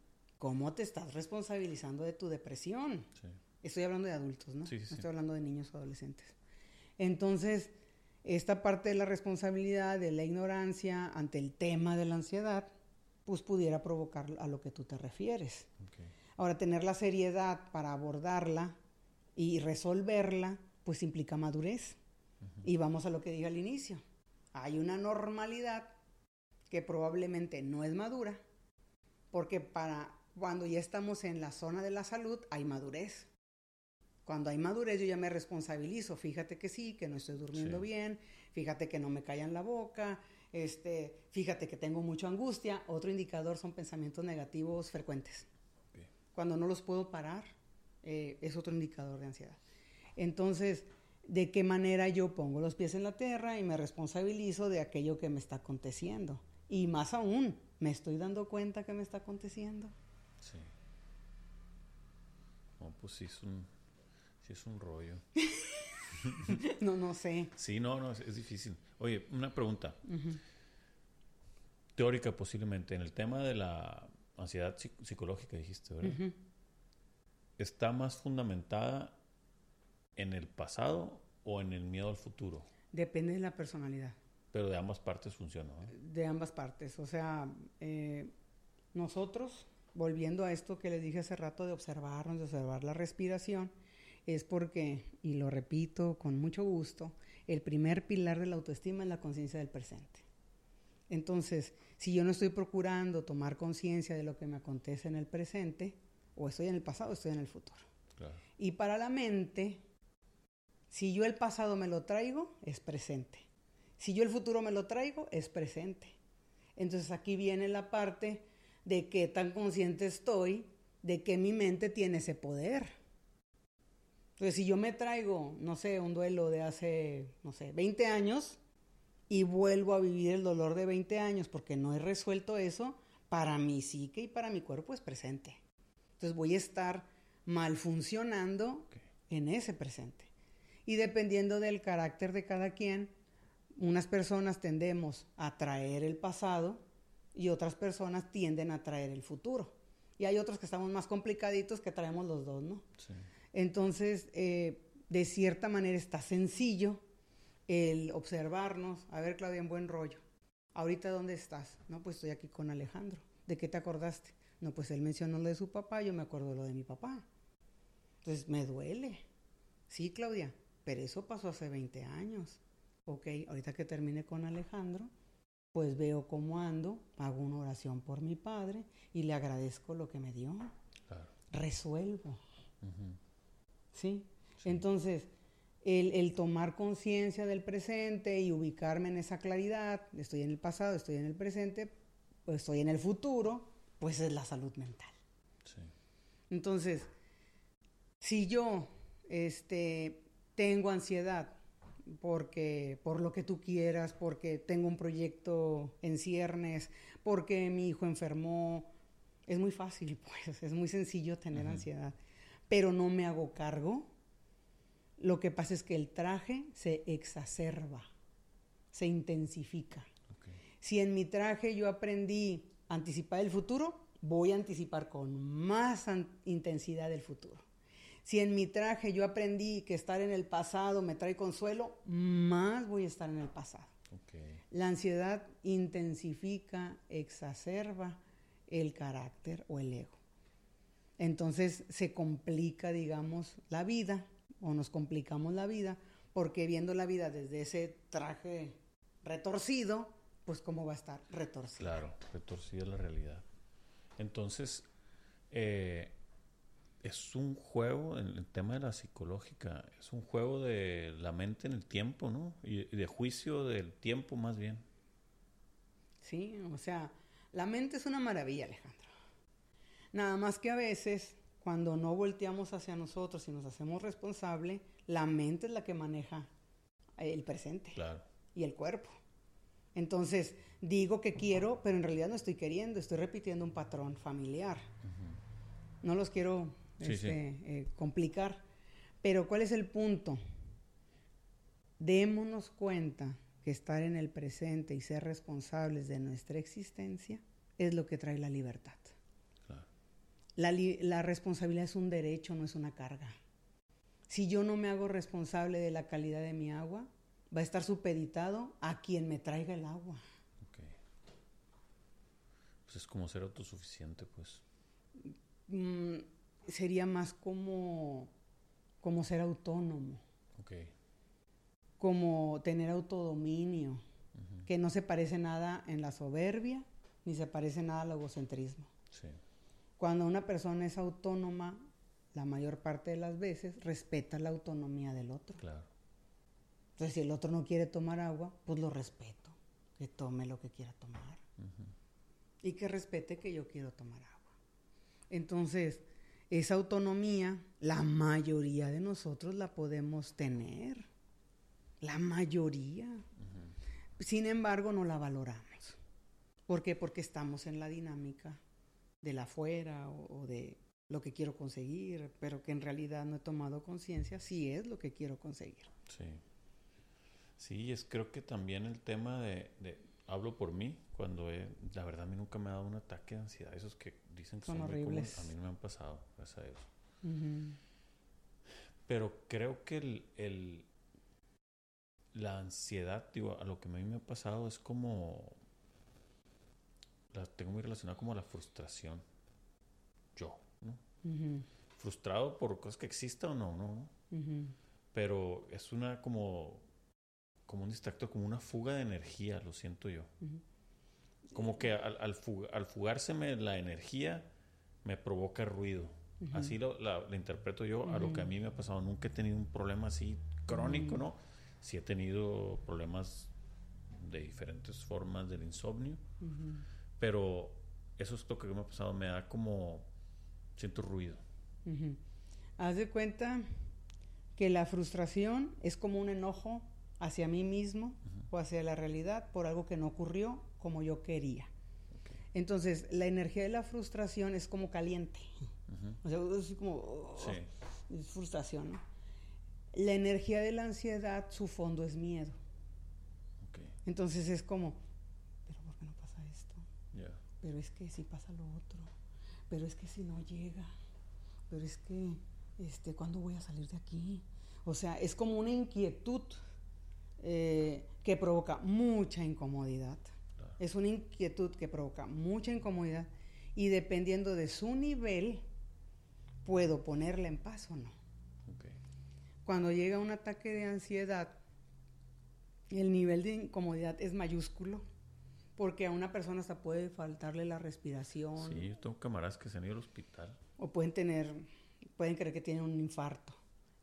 ¿Cómo te estás responsabilizando de tu depresión? Estoy hablando de adultos, ¿no? Sí, no estoy hablando de niños o adolescentes. Entonces, esta parte de la responsabilidad, de la ignorancia ante el tema de la ansiedad, pues pudiera provocar a lo que tú te refieres. Ahora, tener la seriedad para abordarla y resolverla, pues implica madurez. Y vamos a lo que dije al inicio. Hay una normalidad que probablemente no es madura, porque para cuando ya estamos en la zona de la salud, hay madurez. Cuando hay madurez, yo ya me responsabilizo. Fíjate que sí, que no estoy durmiendo bien. Fíjate que no me callan la boca. Este, fíjate que tengo mucha angustia. Otro indicador son pensamientos negativos frecuentes. Cuando no los puedo parar, eh, es otro indicador de ansiedad. Entonces, ¿de qué manera yo pongo los pies en la tierra y me responsabilizo de aquello que me está aconteciendo? Y más aún, ¿me estoy dando cuenta que me está aconteciendo? Sí. No, pues sí es un, sí es un rollo. no, no sé. Sí, no, no, es, difícil. Oye, una pregunta. Teórica posiblemente. En el tema de la ansiedad psicológica, dijiste, ¿verdad? ¿Está más fundamentada en el pasado o en el miedo al futuro? Depende de la personalidad. Pero de ambas partes funciona. De ambas partes. O sea, eh, nosotros volviendo a esto que les dije hace rato de observarnos, de observar la respiración, es porque, y lo repito con mucho gusto, el primer pilar de la autoestima es la conciencia del presente. Entonces, si yo no estoy procurando tomar conciencia de lo que me acontece en el presente, o estoy en el pasado o estoy en el futuro. Y para la mente, si yo el pasado me lo traigo, es presente. Si yo el futuro me lo traigo, es presente. Entonces aquí viene la parte de qué tan consciente estoy de que mi mente tiene ese poder. Entonces, si yo me traigo, no sé, un duelo de hace, no sé, 20 años y vuelvo a vivir el dolor de 20 años porque no he resuelto eso, para mi psique y para mi cuerpo es presente. Entonces voy a estar mal funcionando en ese presente. Y dependiendo del carácter de cada quien, unas personas tendemos a traer el pasado y otras personas tienden a traer el futuro. Y hay otros que estamos más complicaditos que traemos los dos, ¿no? Sí. Entonces, eh, de cierta manera está sencillo el observarnos. A ver, Claudia, en buen rollo. ¿Ahorita dónde estás? No, pues estoy aquí con Alejandro. ¿De qué te acordaste? No, pues él mencionó lo de su papá, yo me acuerdo lo de mi papá. Entonces, me duele. Sí, Claudia, pero eso pasó hace 20 años. Ok, ahorita que termine con Alejandro, pues veo cómo ando, hago una oración por mi padre y le agradezco lo que me dio. Resuelvo. ¿Sí? Entonces, el, el tomar conciencia del presente y ubicarme en esa claridad, estoy en el pasado, estoy en el presente, pues estoy en el futuro, pues es la salud mental. Sí. Entonces, si yo este, tengo ansiedad porque por lo que tú quieras, porque tengo un proyecto en ciernes, porque mi hijo enfermó, es muy fácil, pues, es muy sencillo tener ansiedad, pero no me hago cargo. Lo que pasa es que el traje se exacerba, se intensifica. Si en mi traje yo aprendí a anticipar el futuro, voy a anticipar con más intensidad el futuro. Si en mi traje yo aprendí que estar en el pasado me trae consuelo, más voy a estar en el pasado. La ansiedad intensifica, exacerba el carácter o el ego. Entonces se complica, digamos, la vida o nos complicamos la vida porque viendo la vida desde ese traje retorcido, pues cómo va a estar retorcido. Claro, retorcida la realidad. Entonces, eh, es un juego, en el tema de la psicológica, es un juego de la mente en el tiempo, ¿no? Y, de juicio del tiempo más bien. Sí, o sea, la mente es una maravilla, Alejandro. Nada más que a veces, cuando no volteamos hacia nosotros y nos hacemos responsable, la mente es la que maneja el presente claro. y el cuerpo. Entonces, digo que quiero, pero en realidad no estoy queriendo, estoy repitiendo un patrón familiar. No los quiero este, eh, complicar. Pero ¿cuál es el punto? Démonos cuenta que estar en el presente y ser responsables de nuestra existencia es lo que trae la libertad. La, la, responsabilidad es un derecho, no es una carga. Si yo no me hago responsable de la calidad de mi agua, va a estar supeditado a quien me traiga el agua. Pues es como ser autosuficiente, pues. Mm, sería más como, como ser autónomo. Como tener autodominio, que no se parece nada en la soberbia, ni se parece nada al egocentrismo. Cuando una persona es autónoma, la mayor parte de las veces respeta la autonomía del otro. Entonces, si el otro no quiere tomar agua, pues lo respeto, que tome lo que quiera tomar. Y que respete que yo quiero tomar agua. Entonces, esa autonomía, la mayoría de nosotros la podemos tener. La mayoría. Sin embargo, no la valoramos. ¿Por qué? Porque estamos en la dinámica de la afuera o, de lo que quiero conseguir, pero que en realidad no he tomado conciencia si es lo que quiero conseguir. Sí. Sí, es creo que también el tema de, hablo por mí, cuando la verdad a mí nunca me ha dado un ataque de ansiedad, esos que dicen que son, horribles. a mí no me han pasado, gracias a Dios. Pero creo que el, el, la ansiedad, digo, a lo que a mí me ha pasado es como, la tengo muy relacionada como a la frustración. Yo, ¿no? Frustrado por cosas que existan o no, ¿no? Pero es una como como un distracto, como una fuga de energía, lo siento yo. Como que al, al, al, fugárseme la energía me provoca ruido. Así lo la, interpreto yo a lo que a mí me ha pasado. Nunca he tenido un problema así crónico, ¿no? Sí he tenido problemas de diferentes formas del insomnio, pero eso es lo que me ha pasado. Me da como... Siento ruido. Haz de cuenta que la frustración es como un enojo hacia mí mismo o hacia la realidad por algo que no ocurrió como yo quería. Entonces, la energía de la frustración es como caliente. O sea, es como oh, es frustración. ¿no? La energía de la ansiedad, su fondo es miedo. Entonces es como, pero ¿por qué no pasa esto? Pero es que si pasa lo otro. Pero es que si no llega. Pero es que, este, ¿cuándo voy a salir de aquí? O sea, es como una inquietud eh, que provoca mucha incomodidad. Es una inquietud que provoca mucha incomodidad y dependiendo de su nivel, puedo ponerle en paz o no. Cuando llega un ataque de ansiedad, el nivel de incomodidad es mayúsculo, porque a una persona hasta puede faltarle la respiración. Sí, yo tengo camaradas que se han ido al hospital. O pueden tener pueden creer que tienen un infarto.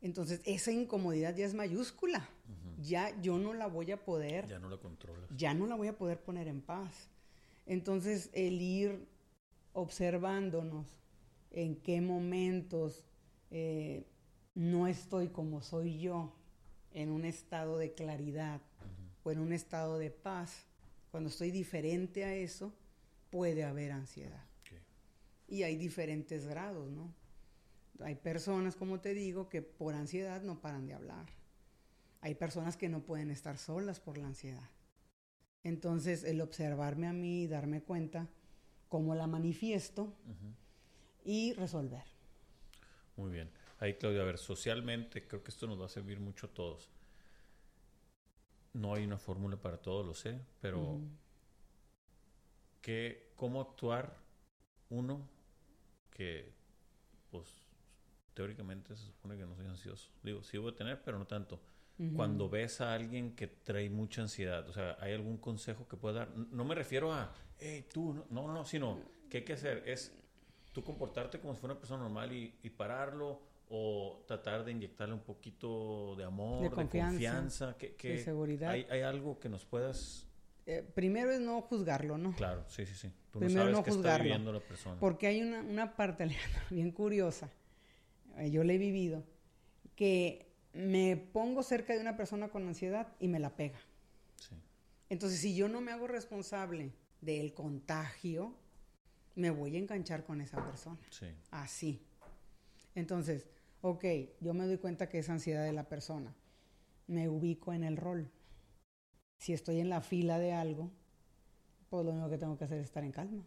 Entonces, esa incomodidad ya es mayúscula. Ya yo no la voy a poder. Ya no la controlas. Ya no la voy a poder poner en paz. Entonces, el ir observándonos en qué momentos eh, no estoy como soy yo, en un estado de claridad o en un estado de paz, cuando estoy diferente a eso, puede haber ansiedad. Y hay diferentes grados, ¿no? Hay personas, como te digo, que por ansiedad no paran de hablar. Hay personas que no pueden estar solas por la ansiedad. Entonces, el observarme a mí y darme cuenta cómo la manifiesto y resolver. Muy bien. Ahí, Claudia, a ver, socialmente creo que esto nos va a servir mucho a todos. No hay una fórmula para todo, lo sé, pero ¿cómo actuar uno que, pues, teóricamente se supone que no soy ansioso? Digo, sí voy a tener, pero no tanto. Cuando ves a alguien que trae mucha ansiedad, o sea, ¿hay algún consejo que pueda dar? No me refiero a, hey, tú, no, no, no sino, ¿qué hay que hacer? Es tú comportarte como si fuera una persona normal y, y pararlo o tratar de inyectarle un poquito de amor, de confianza, de, seguridad. Hay, ¿Hay, algo que nos puedas...? Eh, primero es no juzgarlo, ¿no? Claro, sí, sí, sí. Tú primero no sabes no está viviendo la persona. Porque hay una, una parte, bien curiosa, eh, yo la he vivido, que me pongo cerca de una persona con ansiedad y me la pega. Sí. Entonces, si yo no me hago responsable del contagio, me voy a enganchar con esa persona. Sí. Así. Entonces, ok, yo me doy cuenta que es ansiedad de la persona. Me ubico en el rol. Si estoy en la fila de algo, pues lo único que tengo que hacer es estar en calma.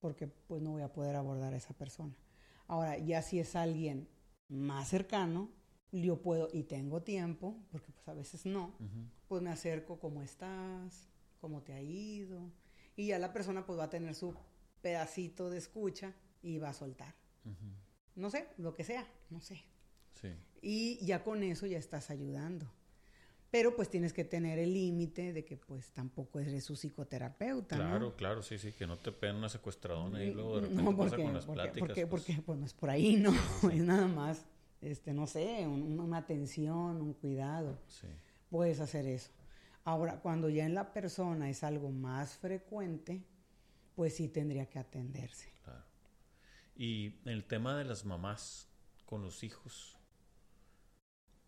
Porque pues no voy a poder abordar a esa persona. Ahora, ya si es alguien más cercano, yo puedo y tengo tiempo, porque pues a veces no, pues me acerco, ¿cómo estás? ¿Cómo te ha ido? Y ya la persona pues va a tener su pedacito de escucha y va a soltar no sé, lo que sea, no sé. Sí. Y ya con eso ya estás ayudando. Pero pues tienes que tener el límite de que pues tampoco eres su psicoterapeuta. Claro, claro, sí, sí, que no te peguen una secuestradona y luego de repente no, porque, pasa con las porque, pláticas. Porque, pues. porque pues no es por ahí, ¿no? Es nada más, este, no sé, una atención, un cuidado. Sí. Puedes hacer eso. Ahora, cuando ya en la persona es algo más frecuente, pues sí tendría que atenderse. Y el tema de las mamás con los hijos.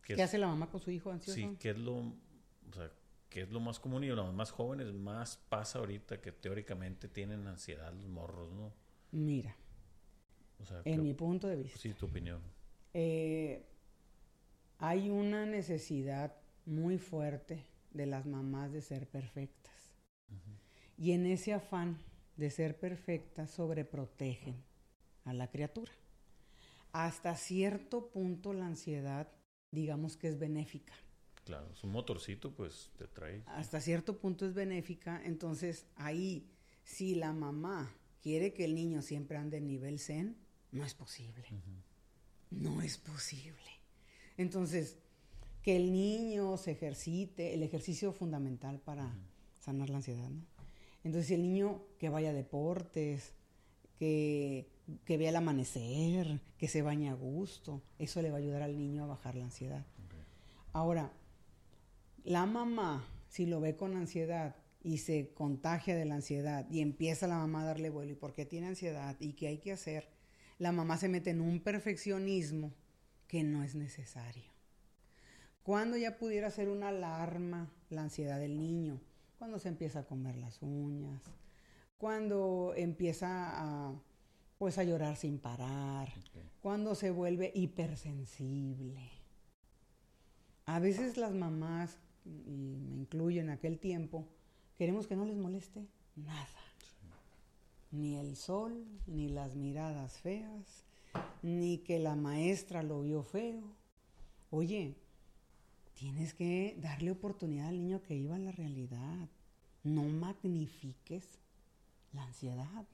¿Qué, hace la mamá con su hijo ansioso? Sí, ¿qué es lo, o sea, qué es lo más común? Y los más jóvenes más pasa ahorita que teóricamente tienen ansiedad los morros, ¿no? Mira, en mi punto de vista. Sí, tu opinión. Eh, hay una necesidad muy fuerte de las mamás de ser perfectas. Y en ese afán de ser perfectas sobreprotegen a la criatura. Hasta cierto punto la ansiedad, digamos que es benéfica. Claro, su motorcito pues te trae. Hasta cierto punto es benéfica, entonces ahí, si la mamá quiere que el niño siempre ande en nivel zen, no es posible. No es posible. Entonces, que el niño se ejercite, el ejercicio fundamental para sanar la ansiedad, ¿no? Entonces, el niño que vaya a deportes, que que vea el amanecer, que se bañe a gusto. Eso le va a ayudar al niño a bajar la ansiedad. Ahora, la mamá, si lo ve con ansiedad y se contagia de la ansiedad y empieza la mamá a darle vuelo y por qué tiene ansiedad y qué hay que hacer, la mamá se mete en un perfeccionismo que no es necesario. Cuando ya pudiera ser una alarma la ansiedad del niño? Cuando se empieza a comer las uñas, cuando empieza a pues a llorar sin parar, cuando se vuelve hipersensible. A veces las mamás, y me incluyo en aquel tiempo, queremos que no les moleste nada. Ni el sol, ni las miradas feas, ni que la maestra lo vio feo. Oye, tienes que darle oportunidad al niño que iba a la realidad. No magnifiques la ansiedad.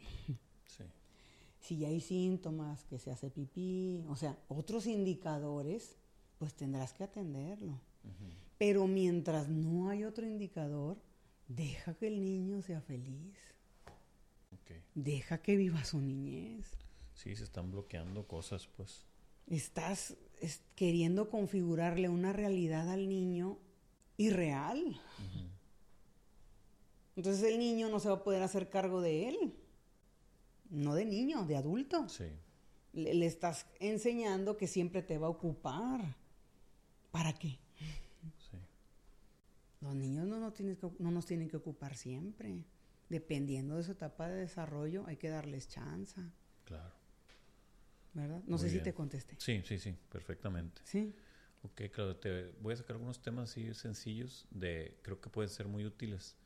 Si ya hay síntomas, que se hace pipí, o sea, otros indicadores, pues tendrás que atenderlo. Pero mientras no hay otro indicador, deja que el niño sea feliz. Deja que viva su niñez. Sí, se están bloqueando cosas, pues. Estás queriendo configurarle una realidad al niño irreal. Entonces el niño no se va a poder hacer cargo de él. No de niño, de adulto. Sí. Le, estás enseñando que siempre te va a ocupar. ¿Para qué? Sí. Los niños no, no, no nos tienen que ocupar siempre. Dependiendo de su etapa de desarrollo, hay que darles chance. Claro. ¿Verdad? No sé si te contesté. Sí, sí, sí, perfectamente. Sí. Ok, claro, te voy a sacar algunos temas así sencillos de, creo que pueden ser muy útiles.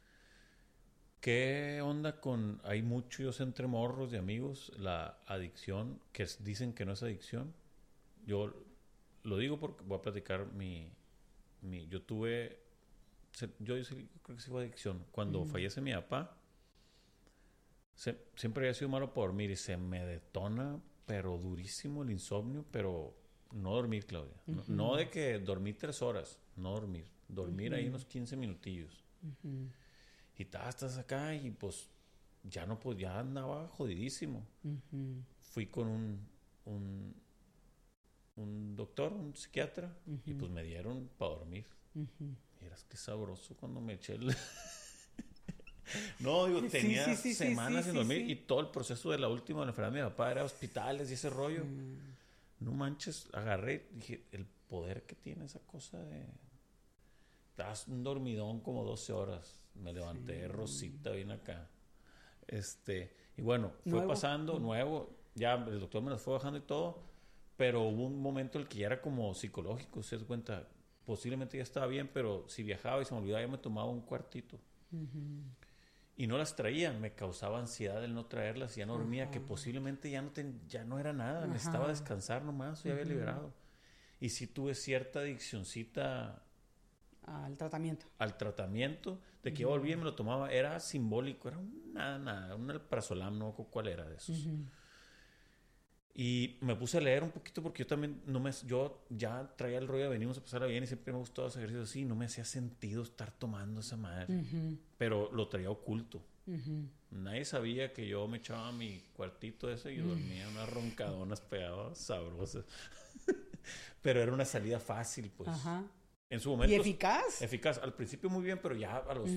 ¿Qué onda con, hay muchos entre morros y amigos, la adicción, que dicen que no es adicción? Yo lo digo porque voy a platicar mi, mi yo tuve, yo, creo que sí fue adicción. Cuando fallece mi papá, siempre había sido malo por dormir y se me detona, pero durísimo el insomnio, pero no dormir, Claudia. no, de que dormí tres horas, no dormir. Dormir ahí unos 15 minutillos. Y estás acá y pues ya no, pues ya andaba jodidísimo. Fui con un, un, un, doctor, un psiquiatra, y pues me dieron para dormir. Eras que sabroso cuando me eché el... No, digo, tenía semanas sin dormir y todo el proceso de la última enfermedad de mi papá era hospitales y ese rollo. Mm no manches, agarré, dije, el poder que tiene esa cosa de... Estás un dormidón como 12 horas. Me levanté, Rosita, bien acá. Este, y bueno, fue pasando, nuevo, ya el doctor me las fue bajando y todo, pero hubo un momento en el que ya era como psicológico, se da cuenta, posiblemente ya estaba bien, pero si viajaba y se me olvidaba, ya me tomaba un cuartito. Y no las traía, me causaba ansiedad el no traerlas, ya no dormía, que posiblemente ya no, ya no era nada, necesitaba descansar nomás, ya había liberado. Y sí tuve cierta adiccioncita al tratamiento. Al tratamiento, de que yo volvía y me lo tomaba, era simbólico, era un nada, nada, un alprazolam, no cuál era de esos. Y me puse a leer un poquito porque yo también no me yo ya traía el rollo de venimos a pasar bien y siempre me gustó ese ejercicio así, no me hacía sentido estar tomando esa madre, pero lo traía oculto. Nadie sabía que yo me echaba mi cuartito ese y yo dormía unas roncadonas pegadas sabrosas. pero era una salida fácil, pues. En su momento. ¿Y eficaz? Eficaz. Al principio muy bien, pero ya a los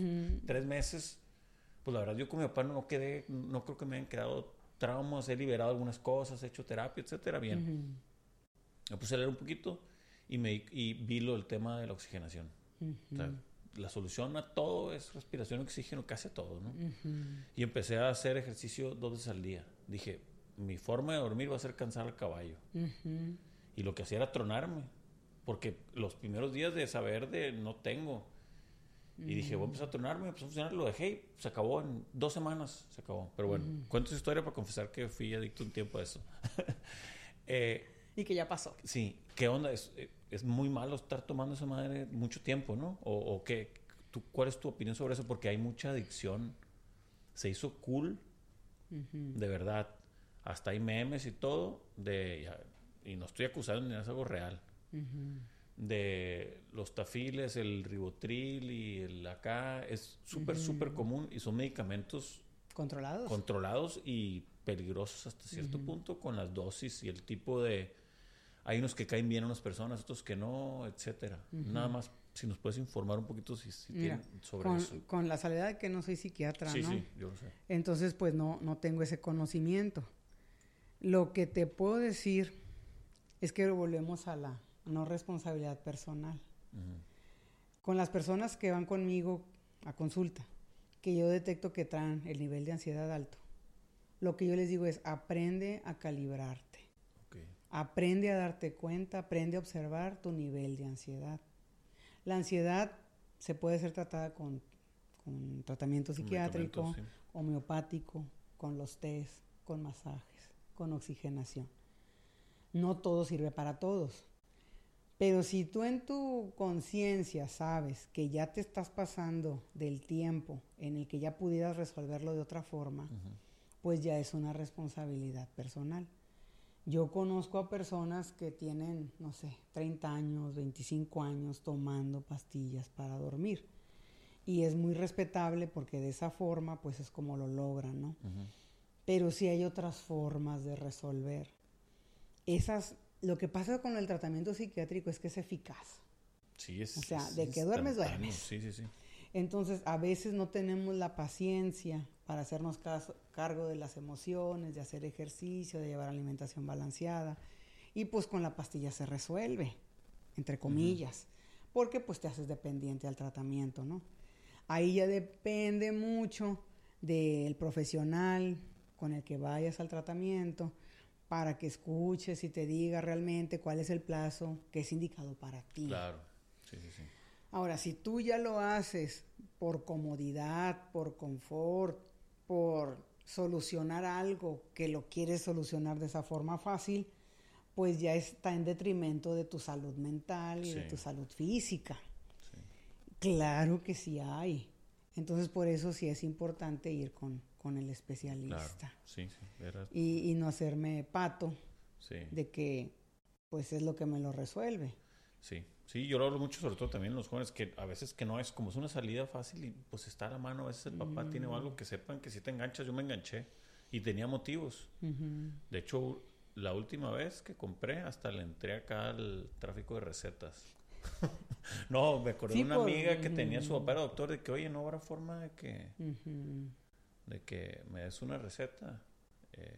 tres meses, pues la verdad yo con mi papá no quedé, no creo que me hayan quedado traumas, he liberado algunas cosas, he hecho terapia, etcétera, bien. Me puse a leer un poquito y, me, y vi lo del tema de la oxigenación. la solución a todo es respiración, oxígeno, casi a todo, ¿no? Y empecé a hacer ejercicio dos veces al día. Dije, mi forma de dormir va a ser cansar al caballo. Y lo que hacía era tronarme. Porque los primeros días de saber de no tengo, y dije, voy a empezar a tronarme, empezó a funcionar, lo dejé se acabó en dos semanas, se acabó. Pero bueno, cuento esa historia para confesar que fui adicto un tiempo a eso. Eh, y que ya pasó. Sí, ¿qué onda? Es, es, muy malo estar tomando esa madre mucho tiempo, ¿no? ¿O, o qué? ¿Tú, ¿Cuál es tu opinión sobre eso? Porque hay mucha adicción. Se hizo cool, de verdad. Hasta hay memes y todo, de, y no estoy acusando ni es algo real de los tafiles, el ribotril y el acá es súper, súper común y son medicamentos controlados. Controlados y peligrosos hasta cierto punto con las dosis y el tipo de... Hay unos que caen bien a unas personas, otros que no, etcétera. Nada más, si nos puedes informar un poquito si, sobre con, eso. Con la salvedad de que no soy psiquiatra, sí, ¿no? Sí, yo lo sé. Entonces, pues no, no tengo ese conocimiento. Lo que te puedo decir es que volvemos a la no responsabilidad personal. Con las personas que van conmigo a consulta, que yo detecto que traen el nivel de ansiedad alto, lo que yo les digo es aprende a calibrarte. Aprende a darte cuenta, aprende a observar tu nivel de ansiedad. La ansiedad se puede ser tratada con, tratamiento psiquiátrico, homeopático, con los test, con masajes, con oxigenación. No todo sirve para todos. Pero si tú en tu conciencia sabes que ya te estás pasando del tiempo en el que ya pudieras resolverlo de otra forma, pues ya es una responsabilidad personal. Yo conozco a personas que tienen, no sé, 30 años, 25 años tomando pastillas para dormir. Y es muy respetable porque de esa forma, pues es como lo logran, ¿no? pero sí hay otras formas de resolver. Esas, lo que pasa con el tratamiento psiquiátrico es que es eficaz. Sí, es. O sea, es de que duermes, duermes. Sí, sí, sí. Entonces, a veces no tenemos la paciencia para hacernos caso- cargo de las emociones, de hacer ejercicio, de llevar alimentación balanceada. Y pues con la pastilla se resuelve, entre comillas, porque pues te haces dependiente al tratamiento, ¿no? Ahí ya depende mucho del profesional con el que vayas al tratamiento para que escuches y te diga realmente cuál es el plazo que es indicado para ti. Claro. Sí, sí, sí. Ahora, si tú ya lo haces por comodidad, por confort, por solucionar algo que lo quieres solucionar de esa forma fácil, pues ya está en detrimento de tu salud mental y de tu salud física. sí. Claro que sí hay. Entonces, por eso sí es importante ir con, con el Claro. especialista Sí, sí. Era- y, y no hacerme pato sí. de que pues es lo que me lo resuelve. Sí, sí, yo lo hablo mucho, sobre todo también los jóvenes, que a veces que no es como es una salida fácil y pues está a la mano, a veces el papá tiene Mm. algo que sepan que si te enganchas, yo me enganché y tenía motivos. De hecho, la última vez que compré, hasta le entré acá al tráfico de recetas. no, me acordé Sí, de una por- amiga que tenía su papá era doctor de que, oye, no habrá forma de que, Ujú. De que me des una receta. Eh,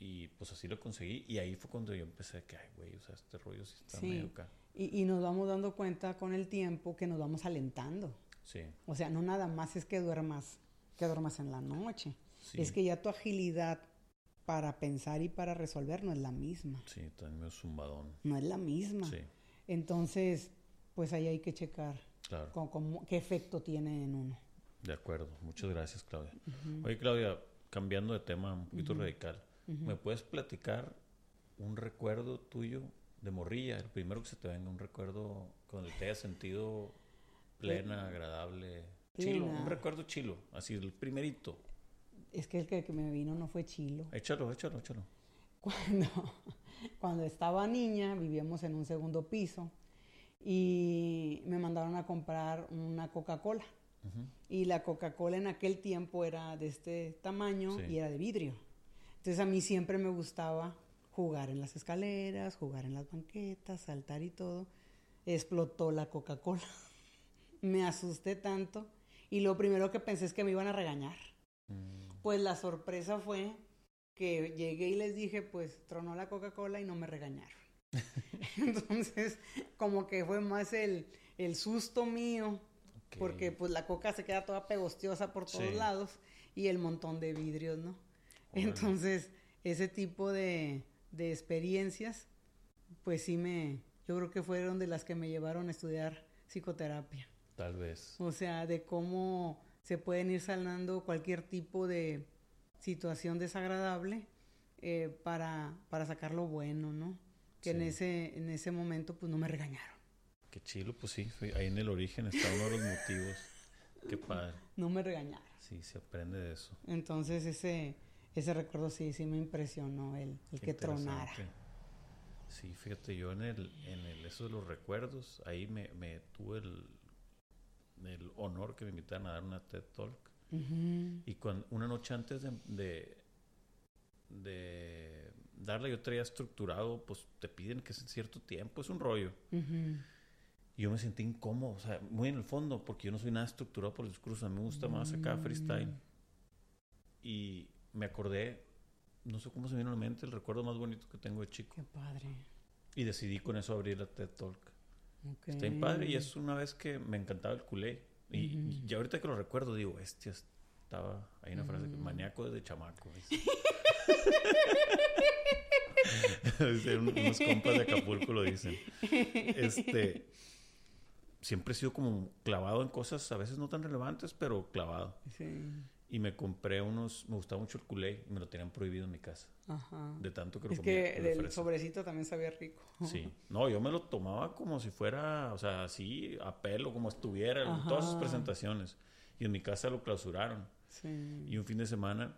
y pues así lo conseguí. Y ahí fue cuando yo empecé que, ay, güey, o sea, este rollo sí está Sí. medio acá. Y, y nos vamos dando cuenta con el tiempo que nos vamos alentando. Sí, O sea, no nada más es que duermas, que duermas en la noche. sí. Es que ya tu agilidad para pensar y para resolver no es la misma. Sí, también medio zumbadón. No es la misma. Sí, Entonces, pues ahí hay que checar claro. cómo- qué efecto tiene en uno. De acuerdo. Muchas gracias, Claudia. Oye, Claudia, cambiando de tema un poquito radical, ¿me puedes platicar un recuerdo tuyo de morrilla? El primero que se te venga, un recuerdo con el que te hayas sentido plena, agradable. Chilo, Plena. un recuerdo chilo, así, el primerito. Es que el que, que me vino no fue chilo. Échalo, échalo, échalo. Cuando, cuando estaba niña, vivíamos en un segundo piso y me mandaron a comprar una Coca-Cola. Y la Coca-Cola en aquel tiempo era de este tamaño Sí. y era de vidrio. Entonces a mí siempre me gustaba jugar en las escaleras, jugar en las banquetas, saltar y todo. Explotó la Coca-Cola. me asusté tanto y lo primero que pensé es que me iban a regañar. Mm, Pues la sorpresa fue que llegué y les dije, pues tronó la Coca-Cola y no me regañaron. Entonces, como que fue más el, el susto mío, porque pues la coca se queda toda pegostiosa por todos Sí. lados y el montón de vidrios, ¿no? Entonces, ese tipo de, de experiencias, pues sí me, yo creo que fueron de las que me llevaron a estudiar psicoterapia. Tal vez. O sea, de cómo se pueden ir sanando cualquier tipo de situación desagradable eh, para, para sacar lo bueno, ¿no? Que en, Sí. ese, en ese momento pues no me regañaron. Qué chilo, pues sí, ahí en el origen está uno de los motivos. Qué padre. No me regañaron. Sí, se aprende de eso. Entonces ese, ese recuerdo sí, sí me impresionó, el, el Qué que tronara. Sí, fíjate, yo en el, en el, eso de los recuerdos, ahí me, me tuve el, el honor que me invitaran a dar una TED Talk. Y cuando, una noche antes de, de, de darla, yo traía estructurado, pues te piden que es en cierto tiempo, es un rollo. Y yo me sentí incómodo, o sea, muy en el fondo, porque yo no soy nada estructurado por los discursos, a mí me gusta más acá freestyle. Mm. Y me acordé, no sé cómo se me vino a la mente, el recuerdo más bonito que tengo de chico. Qué padre. Y decidí con eso abrir la TED Talk. Ok. Está bien padre y es una vez que me encantaba el culé. Y, ya ahorita que lo recuerdo digo, este estaba, hay una frase que Mm. maníaco desde chamaco. unos compas de Acapulco lo dicen. Este, siempre he sido como clavado en cosas a veces no tan relevantes, pero clavado. Sí. Y me compré unos, me gustaba mucho el culé y me lo tenían prohibido en mi casa. Ajá. De tanto que lo Es comía, que el sobrecito también sabía rico. Sí, no, yo me lo tomaba como si fuera, o sea, así, a pelo, como estuviera, en todas sus Ajá. presentaciones. Y en mi casa lo clausuraron. Sí. Y un fin de semana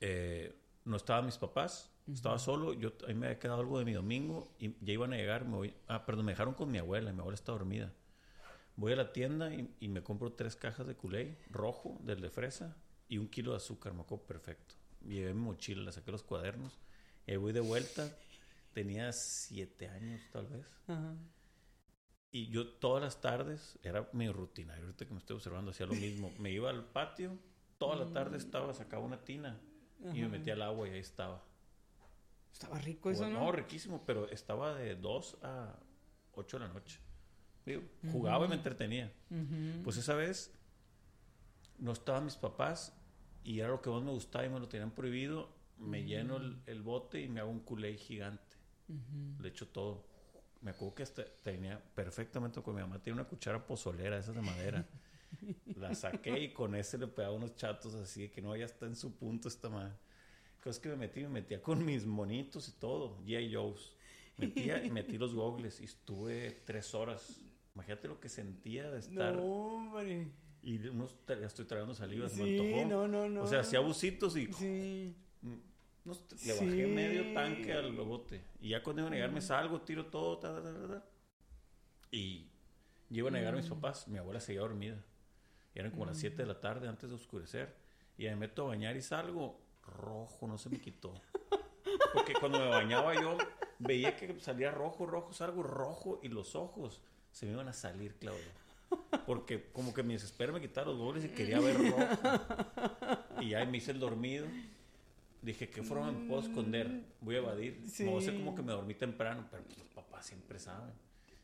eh, no estaban mis papás, estaba Ujú. solo, yo ahí me había quedado algo de mi domingo y ya iban a llegar, me voy, ah, perdón, me dejaron con mi abuela, mi abuela está dormida. Voy a la tienda y, y me compro tres cajas de culé rojo, del de fresa, y un kilo de azúcar, me acuerdo perfecto. llevé mi mochila, le saqué los cuadernos. Y ahí voy de vuelta. Tenía siete años, tal vez. Ajá. Y yo todas las tardes, era mi rutina, ahorita que me estoy observando, hacía lo mismo. Me iba al patio, toda la tarde estaba, sacaba una tina y me metía al agua y ahí estaba. Estaba rico eso, Jugaba- ¿no? riquísimo, pero estaba de 2 a 8 de la noche. Digo, jugaba y me entretenía. Ujú. Pues esa vez no estaban mis papás y era lo que más me gustaba y me lo tenían prohibido. Me lleno el, el bote y me hago un culé gigante. Le echo todo. Me acuerdo que hasta tenía perfectamente con mi mamá. Tenía una cuchara pozolera, esas de madera. La saqué y con ese le pegaba unos chatos así de que no, ya está en su punto esta madre. Cosas que me metí, me metía con mis monitos y todo. G.I. Joe's. Metía y metí los gogles y estuve tres horas. Imagínate lo que sentía de estar. No, hombre. Y unos, ya estoy tragando saliva, se me Sí, antojó. no, no, no. O sea, hacía bucitos y Sí. no sé, le bajé Sí. medio tanque al bote. Y ya cuando iban a llegar me salgo, tiro todo, ta, ta, ta. Y llevan a llegar mis papás. Mi abuela seguía dormida. Y eran como las 7 de la tarde antes de oscurecer. Y me meto a bañar y salgo rojo, no se me quitó. Porque cuando me bañaba yo veía que salía rojo, rojo, salgo rojo y los ojos se me iban a salir, Claudio. Porque como que mi desespero me quitaba los goles y quería ver rojo. Y ya me hice el dormido. Dije, ¿qué forma me puedo esconder? Voy a evadir. Sí. A hacer como que me dormí temprano, pero pues, los papás siempre saben.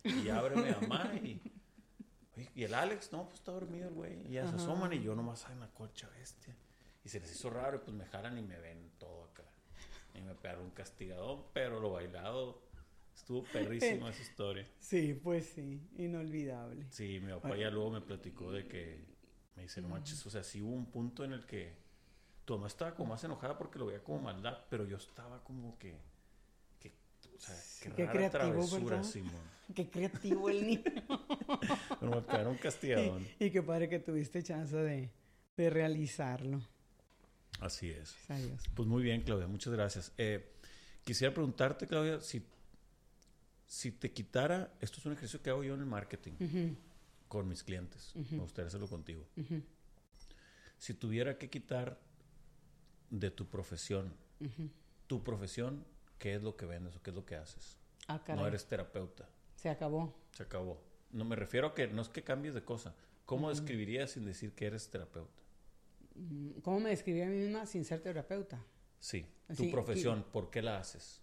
Y abre mi mamá y... "Oye, ¿Y el Alex? No, pues está dormido el güey. Y ya se asoman y yo nomás, ay, una colcha bestia. Y se les hizo raro y pues me jalan y me ven todo acá. Y me pegaron un castigador, pero lo bailado estuvo perrísimo esa historia. Sí, pues sí. Inolvidable. Sí, mi papá ya luego me platicó de que me dice, no manches, o sea, sí hubo un punto en el que tu mamá estaba como más enojada porque lo veía como maldad, pero yo estaba como que, que o sea, qué, Qué rara travesura. Simón. Qué creativo el niño. Pero me pegaron un castigador. y, y qué padre que tuviste chance de, de realizarlo. Así es. Dios. Pues muy bien, Claudia, muchas gracias. Eh, quisiera preguntarte, Claudia, si, si te quitara, esto es un ejercicio que hago yo en el marketing con mis clientes, me gustaría hacerlo contigo. Si tuviera que quitar de tu profesión, tu profesión, ¿qué es lo que vendes o qué es lo que haces? Ah. No eres terapeuta, Se acabó. se acabó. No me refiero a que no es que cambies de cosa. ¿Cómo describirías sin decir que eres terapeuta? Mm, ¿Cómo me describí a mí misma sin ser terapeuta? Sí, tu profesión, ¿por qué la haces?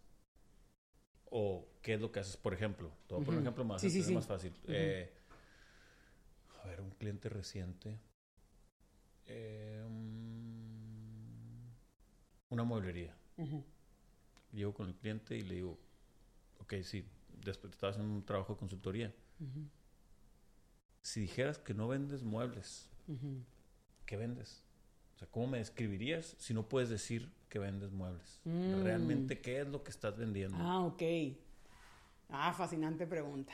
¿O qué es lo que haces? Por ejemplo, un Ujú. ejemplo más, Sí, sí, es sí. más fácil. Eh, a ver, un cliente reciente. Eh, mm, una mueblería. Llego con el cliente y le digo, ok, sí, después te estabas haciendo un trabajo de consultoría. Si dijeras que no vendes muebles. ¿qué vendes? Sea, ¿cómo me describirías si no puedes decir que vendes muebles? Mm. Realmente, ¿qué es lo que estás vendiendo? Ah, ok. Ah, fascinante pregunta.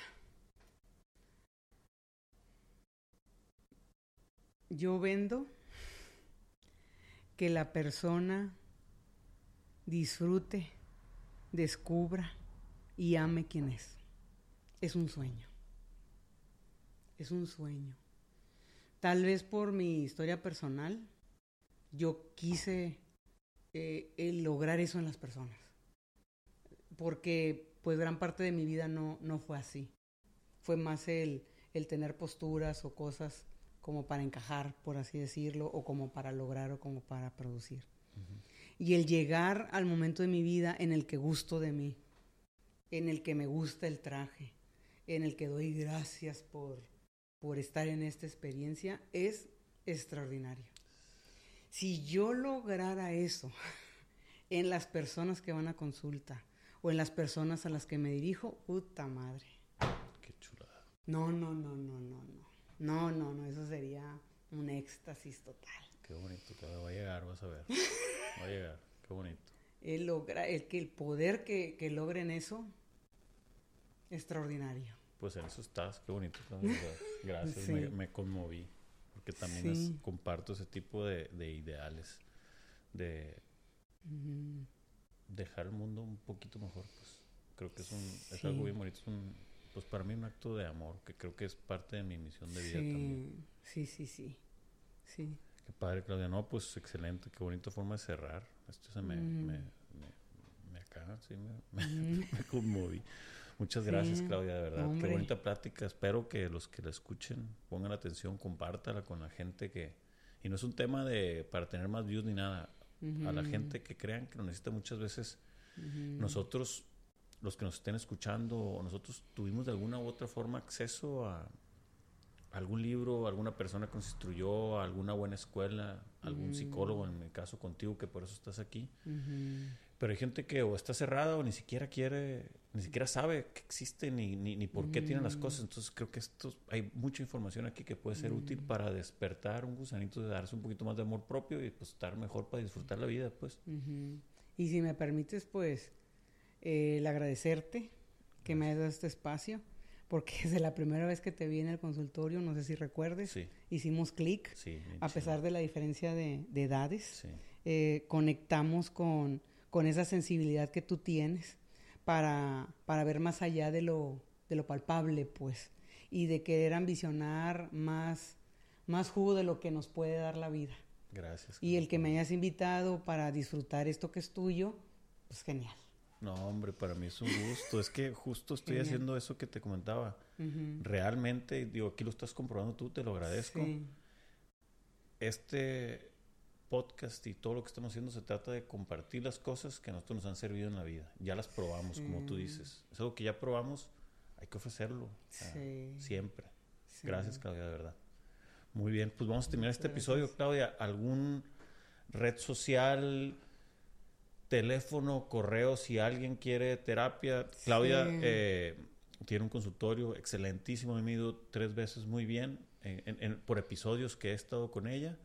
Yo vendo que la persona disfrute, descubra y ame quién es. Es un sueño. Es un sueño. Tal vez por mi historia personal, yo quise eh, lograr eso en las personas porque pues gran parte de mi vida no, no fue así. Fue más el, el tener posturas o cosas como para encajar, por así decirlo, o como para lograr o como para producir. Y el llegar al momento de mi vida en el que gusto de mí, en el que me gusta el traje, en el que doy gracias por, por estar en esta experiencia, es extraordinario. Si yo lograra eso en las personas que van a consulta o en las personas a las que me dirijo, puta madre. Qué chulada. No, no, no, no, no, no. No, no, no, eso sería un éxtasis total. Qué bonito, que va a llegar, vas a ver. Va a llegar, qué bonito. El, logra, el, que el poder que, que logren eso, extraordinario. Pues en eso estás, qué bonito. Gracias, Sí. me, me conmoví. Porque también Sí. es- comparto ese tipo de, de ideales. De dejar el mundo un poquito mejor. Pues creo que es, un, es Sí. algo bien bonito. Es un, pues para mí un acto de amor, que creo que es parte de mi misión de vida también. Sí, sí, sí, sí. Sí. Qué padre, Claudia. No, pues excelente, qué bonita forma de cerrar. Esto se me, Mm. me, me, me acaba, sí, me, me, me conmoví. Muchas gracias, Sí, Claudia, de verdad. hombre. Qué bonita plática. Espero que los que la escuchen pongan atención, compártala con la gente que... Y no es un tema de para tener más views ni nada. A la gente que crean que lo necesita muchas veces nosotros, los que nos estén escuchando, o nosotros tuvimos de alguna u otra forma acceso a algún libro, alguna persona que nos instruyó, a alguna buena escuela, algún psicólogo, en mi caso contigo, que por eso estás aquí. Pero hay gente que o está cerrada o ni siquiera quiere, ni siquiera sabe que existe ni, ni, ni por qué tienen las Mm. cosas. Entonces creo que esto, hay mucha información aquí que puede ser útil Mm. para despertar un gusanito de darse un poquito más de amor propio y pues estar mejor para disfrutar la vida, pues. Y si me permites, pues, eh, el agradecerte que me hayas dado este espacio, porque desde la primera vez que te vi en el consultorio, no sé si recuerdes, Sí, hicimos clic, sí. a pesar de la diferencia de, de edades, Sí. eh, conectamos con, con esa sensibilidad que tú tienes para, para ver más allá de lo, de lo palpable, pues, y de querer ambicionar más, más jugo de lo que nos puede dar la vida. Gracias. Y el que me hayas invitado para disfrutar esto que es tuyo, pues genial. No, hombre, para mí es un gusto. Es que justo estoy Genial. haciendo eso que te comentaba. Realmente, digo, aquí lo estás comprobando tú, te lo agradezco. Sí. Este podcast y todo lo que estamos haciendo se trata de compartir las cosas que a nosotros nos han servido en la vida. Ya las probamos, como tú Sí. dices. Es algo que ya probamos, hay que ofrecerlo. o sea, Sí. Siempre. Sí. Gracias, Claudia, de verdad. Muy bien, pues vamos a terminar este episodio. Claudia, ¿algún red social, teléfono, correo, si alguien quiere terapia? Claudia eh, tiene un consultorio excelentísimo, me he ido tres veces muy bien en- en- en- por episodios que he estado con ella.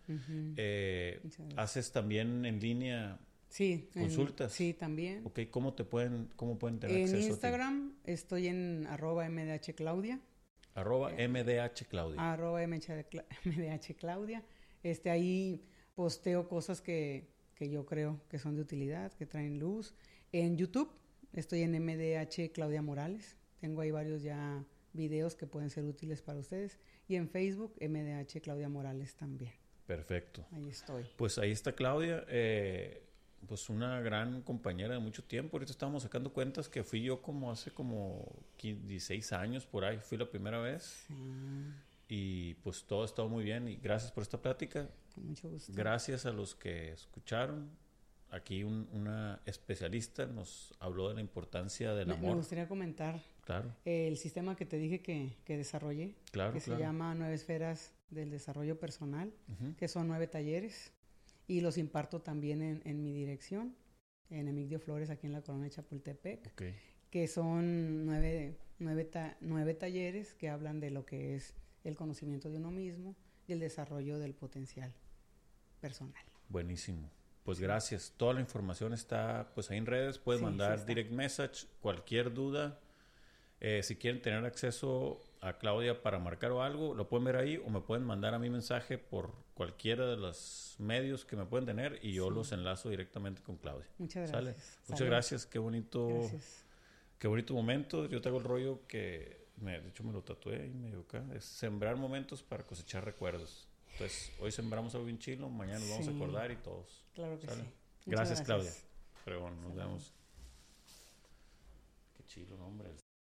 Eh. ¿Haces también en línea? Sí. en- ¿consultas? sí, también. Ok, ¿cómo te pueden, cómo pueden tener En acceso a ti? Instagram estoy en arroba mdhclaudia. Arroba Eh, MDH Claudia. arroba mdh Claudia. Este, ahí posteo cosas que, que yo creo que son de utilidad, que traen luz. En YouTube estoy en MDH Claudia Morales. Tengo ahí varios ya videos que pueden ser útiles para ustedes. Y en Facebook MDH Claudia Morales también. Perfecto. Ahí estoy. Pues ahí está Claudia, eh, pues una gran compañera de mucho tiempo. Ahorita estábamos sacando cuentas que fui yo como hace como 15, 16 años por ahí, fui la primera vez y pues todo ha estado muy bien y gracias por esta plática. con mucho gusto. Gracias a los que escucharon. Aquí un- una especialista nos habló de la importancia del Me, me amor. gustaría comentar Claro, el sistema que te dije que, que desarrollé, claro, que se claro. llama Nueve Esferas del Desarrollo Personal. Ujú. que son nueve talleres y los imparto también en, en mi dirección, en Emigdio Flores, aquí en la Corona de Chapultepec, Ok, que son nueve, nueve, ta- nueve talleres que hablan de lo que es el conocimiento de uno mismo y el desarrollo del potencial personal. buenísimo. Pues gracias. Toda la información está pues ahí en redes. Puedes Sí, sí mandar está. direct message, cualquier duda. Eh, si quieren tener acceso a Claudia para marcar o algo, lo pueden ver ahí o me pueden mandar a mi mensaje por cualquiera de los medios que me pueden tener y yo Sí. los enlazo directamente con Claudia. Muchas ¿Sale? gracias. Muchas gracias. Qué bonito, Gracias. qué bonito momento. Yo te hago el rollo que, me, de hecho me lo tatué y medio acá. Es sembrar momentos para cosechar recuerdos. Entonces, hoy sembramos algo bien chilo, mañana nos vamos a acordar y todos. Claro que Sale. sí. Gracias, Claudia. Pero bueno, nos vemos. Qué chilo, ¿no, hombre.